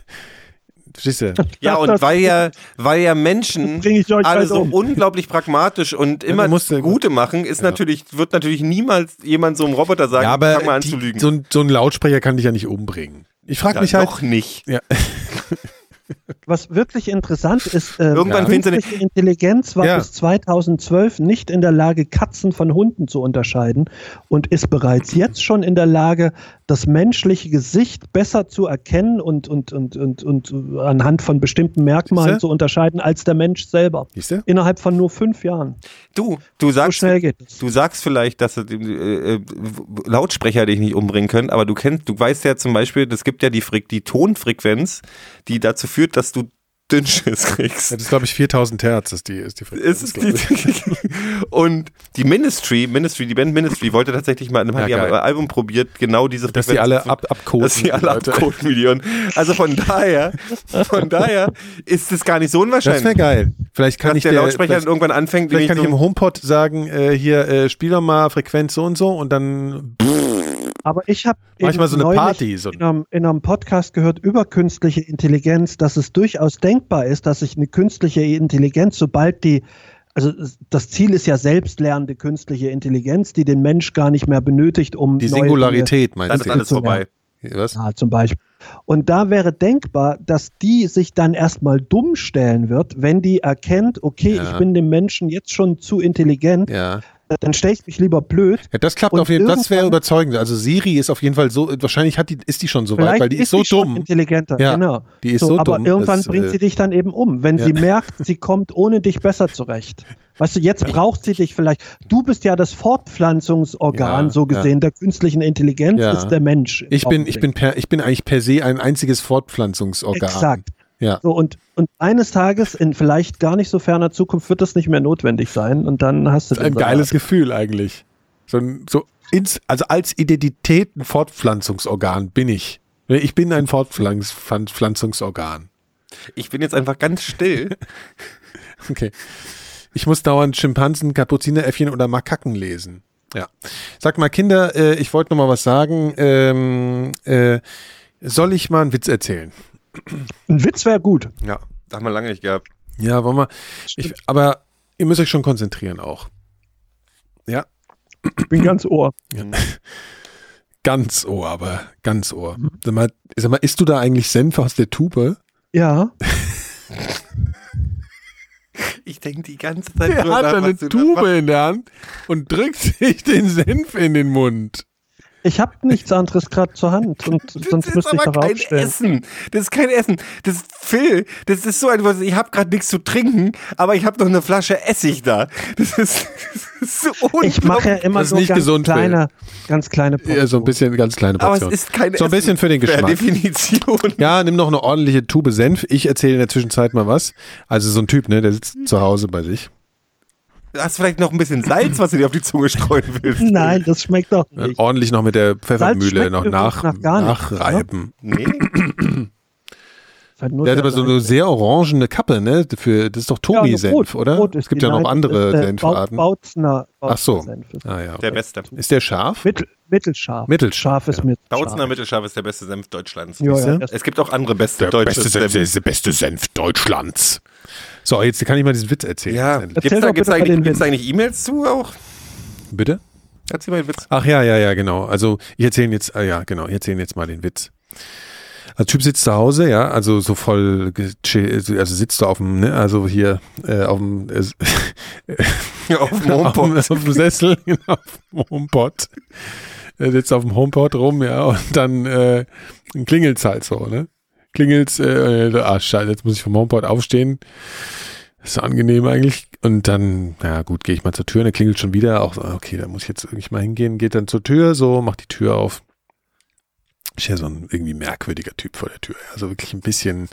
verstehst du? ja, und weil ja, weil ja Menschen Bring ich euch alle bald so um. unglaublich pragmatisch und immer musste- Gute machen, ist natürlich, wird natürlich niemals jemand so einem Roboter sagen, Ja, aber fang mal an die, zu lügen. so, ein, so ein Lautsprecher kann dich ja nicht umbringen. Ich frage ja, mich halt, noch nicht. ja, Was wirklich interessant ist, äh, Irgendwann du künstliche Intelligenz war Ja. bis 2012 nicht in der Lage, Katzen von Hunden zu unterscheiden und ist bereits jetzt schon in der Lage, das menschliche Gesicht besser zu erkennen und, und, und, und, und anhand von bestimmten Merkmalen Siehste? zu unterscheiden als der Mensch selber. siehst du? Innerhalb von nur fünf Jahren. Du, du So sagst, schnell geht es. du sagst vielleicht, dass äh, äh, Lautsprecher dich nicht umbringen können, aber du kennst, du weißt ja zum Beispiel, es gibt ja die, Fre die Tonfrequenz, die dazu führt, dass du Dünnschiss kriegst. Das ist, glaube ich, 4000 Hertz ist die, ist die Frequenz, ist die, ich. und die Ministry, Ministry, die Band Ministry wollte tatsächlich mal, haben die geil. am Album probiert, genau diese Dass die alle ab, abkoden. dass die alle Leute. abcoden Millionen. Also von daher, von daher ist es gar nicht so Das unwahrscheinlich. wäre geil. Vielleicht kann dass ich der der- Lautsprecher dann irgendwann anfängt, vielleicht kann ich nämlich im HomePod sagen, äh, hier, äh, spiel doch mal Frequenz so und so und dann Aber ich habe Manchmal so eine Party, so- in, einem, in einem Podcast gehört über künstliche Intelligenz, dass es durchaus denkbar ist, dass sich eine künstliche Intelligenz, sobald die, also das Ziel ist ja selbstlernende künstliche Intelligenz, die den Mensch gar nicht mehr benötigt, um die Singularität, dann meinst ist du? alles vorbei. Was? Ja, zum Beispiel. Und da wäre denkbar, dass die sich dann erstmal dumm stellen wird, wenn die erkennt, okay, Ja. ich bin dem Menschen jetzt schon zu intelligent, Ja. Dann stelle ich mich lieber blöd. Ja, das klappt auf jeden Fall. Das wäre überzeugend. Also Siri ist auf jeden Fall so, wahrscheinlich hat die, ist die schon so weit, weil die ist, so die dumm. intelligenter, Ja, genau. die ist so aber dumm, irgendwann dass, bringt äh, sie dich dann eben um, wenn ja. sie merkt, sie kommt ohne dich besser zurecht. Weißt du, jetzt braucht sie dich vielleicht. Du bist ja das Fortpflanzungsorgan, Ja, so gesehen, der künstlichen Intelligenz Ja. ist der Mensch. Ich bin, ich bin per, ich bin eigentlich per se ein einziges Fortpflanzungsorgan. Exakt. Ja. So, und, und eines Tages, in vielleicht gar nicht so ferner Zukunft, wird das nicht mehr notwendig sein und dann hast du Das ist ein geiles Salat. Gefühl eigentlich. So, ein- so ins, also als Identität ein Fortpflanzungsorgan bin ich. Ich bin ein Fortpflanzungsorgan. Ich bin jetzt einfach ganz still. Okay. Ich muss dauernd Schimpansen, Kapuzineräffchen oder Makaken lesen. Ja. Sag mal, Kinder, äh, ich wollte noch mal was sagen. Ähm, äh, soll ich mal einen Witz erzählen? Ein Witz wäre gut. Ja. Haben wir lange nicht gehabt. Ja, wollen wir. Ich, aber ihr müsst euch schon konzentrieren auch. Ja. Ich bin ganz ohr. Ganz Ohr, aber ganz Ohr. Sag mal, sag mal, isst du da eigentlich Senf aus der Tube? Ja, Ich denke die ganze Zeit Der drüber hat nach, eine Tube in der Hand und drückt sich den Senf in den Mund. Ich habe nichts anderes gerade zur Hand und Das sonst ist müsste ich aber doch kein aufstellen. Essen. Das ist kein Essen. Das ist Phil. Das ist so etwas. Ich habe gerade nichts zu trinken, aber ich habe noch eine Flasche Essig da. Das ist, das ist so unglaublich. Ich mache ja immer Das ist so nicht ganz gesund, Phil. kleine, ganz kleine Ja, so ein bisschen, ganz kleine aber Portion. es ist kein so ein Essen. bisschen für den Per Geschmack. Definition. Ja, nimm noch eine ordentliche Tube Senf. Ich erzähle in der Zwischenzeit mal was. Also so ein Typ, ne, der sitzt zu Hause bei sich. Hast du vielleicht noch ein bisschen Salz, was du dir auf die Zunge streuen willst? Nein, das schmeckt doch nicht. ordentlich noch mit der Pfeffermühle noch nach, nach nachreiben. Nee. Halt Der hat der aber so eine sehr orangene Kappe, ne? Für, das ist doch Ja, Tomi-Senf, rot, oder? rot ist es gibt die. ja noch Nein, andere ist der Senfarten. Bau- Bautzner, Ach so. Bautzner Senf ist Ah, ja, Der okay. Beste. Ist der scharf? Mittel, mittelscharf. Mittelscharf, Scharf ist ja. mittelscharf. Bautzner Mittelscharf ist der beste Senf Deutschlands. Ja, ja, Es gibt auch andere beste Der deutsche beste Senf, Senf. ist der beste Senf Deutschlands. So, jetzt kann ich mal diesen Witz erzählen. Ja. Gibt es da, gibt's eigentlich, den gibt's Witz. eigentlich E-Mails zu auch? Bitte? Erzähl mal den Witz. Ach ja, ja, ja, genau. Also ich erzähle jetzt, ah, ja, genau, ich erzähle jetzt mal den Witz. Der Typ sitzt zu Hause, ja, also so voll, also sitzt du auf dem, ne, also hier äh, auf dem, äh, Auf dem auf, HomePod. auf dem Sessel, genau, auf dem HomePod. Er sitzt auf dem HomePod rum, ja, und dann äh, klingelt's halt so, ne? Klingelt's, äh, ah, scheiße, jetzt muss ich vom HomePod aufstehen. Ist so angenehm eigentlich. Und dann, na gut, gehe ich mal zur Tür, und dann klingelt schon wieder. Auch okay, da muss ich jetzt irgendwie mal hingehen. Geht dann zur Tür, so, macht die Tür auf. Ist ja so ein irgendwie merkwürdiger Typ vor der Tür. Also wirklich ein bisschen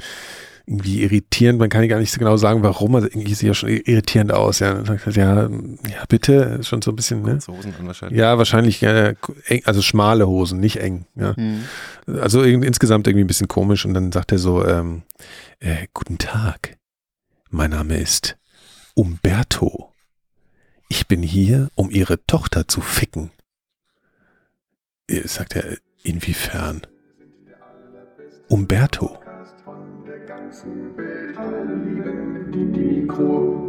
irgendwie irritierend. Man kann ja gar nicht so genau sagen, warum. Also irgendwie sieht er schon irritierend aus. Ja, dann sagt er, ja, ja, bitte. Schon so ein bisschen, ne? Hosen an wahrscheinlich. Ja, wahrscheinlich ja, eng, also schmale Hosen, nicht eng. Ja. Hm. Also in, insgesamt irgendwie ein bisschen komisch. Und dann sagt er so, ähm, äh, guten Tag. Mein Name ist Umberto. Ich bin hier, um Ihre Tochter zu ficken. Äh, Sagt er, inwiefern? Umberto. Die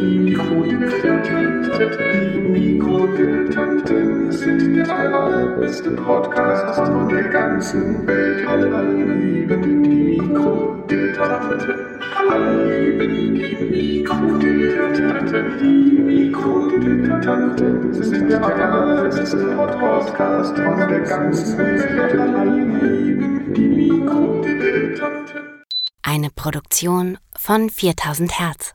Mikrodilettanten. Mikrodilettanten sind der allerbeste Podcast von der ganzen Welt. Alle lieben die Mikrodilettanten. Alle lieben die Mikrodilettanten. Die Mikrodilettanten sind der allerbeste Podcast von der ganzen Welt. Alle lieben die Mikrodilettanten. Eine Produktion von 4000 Hertz.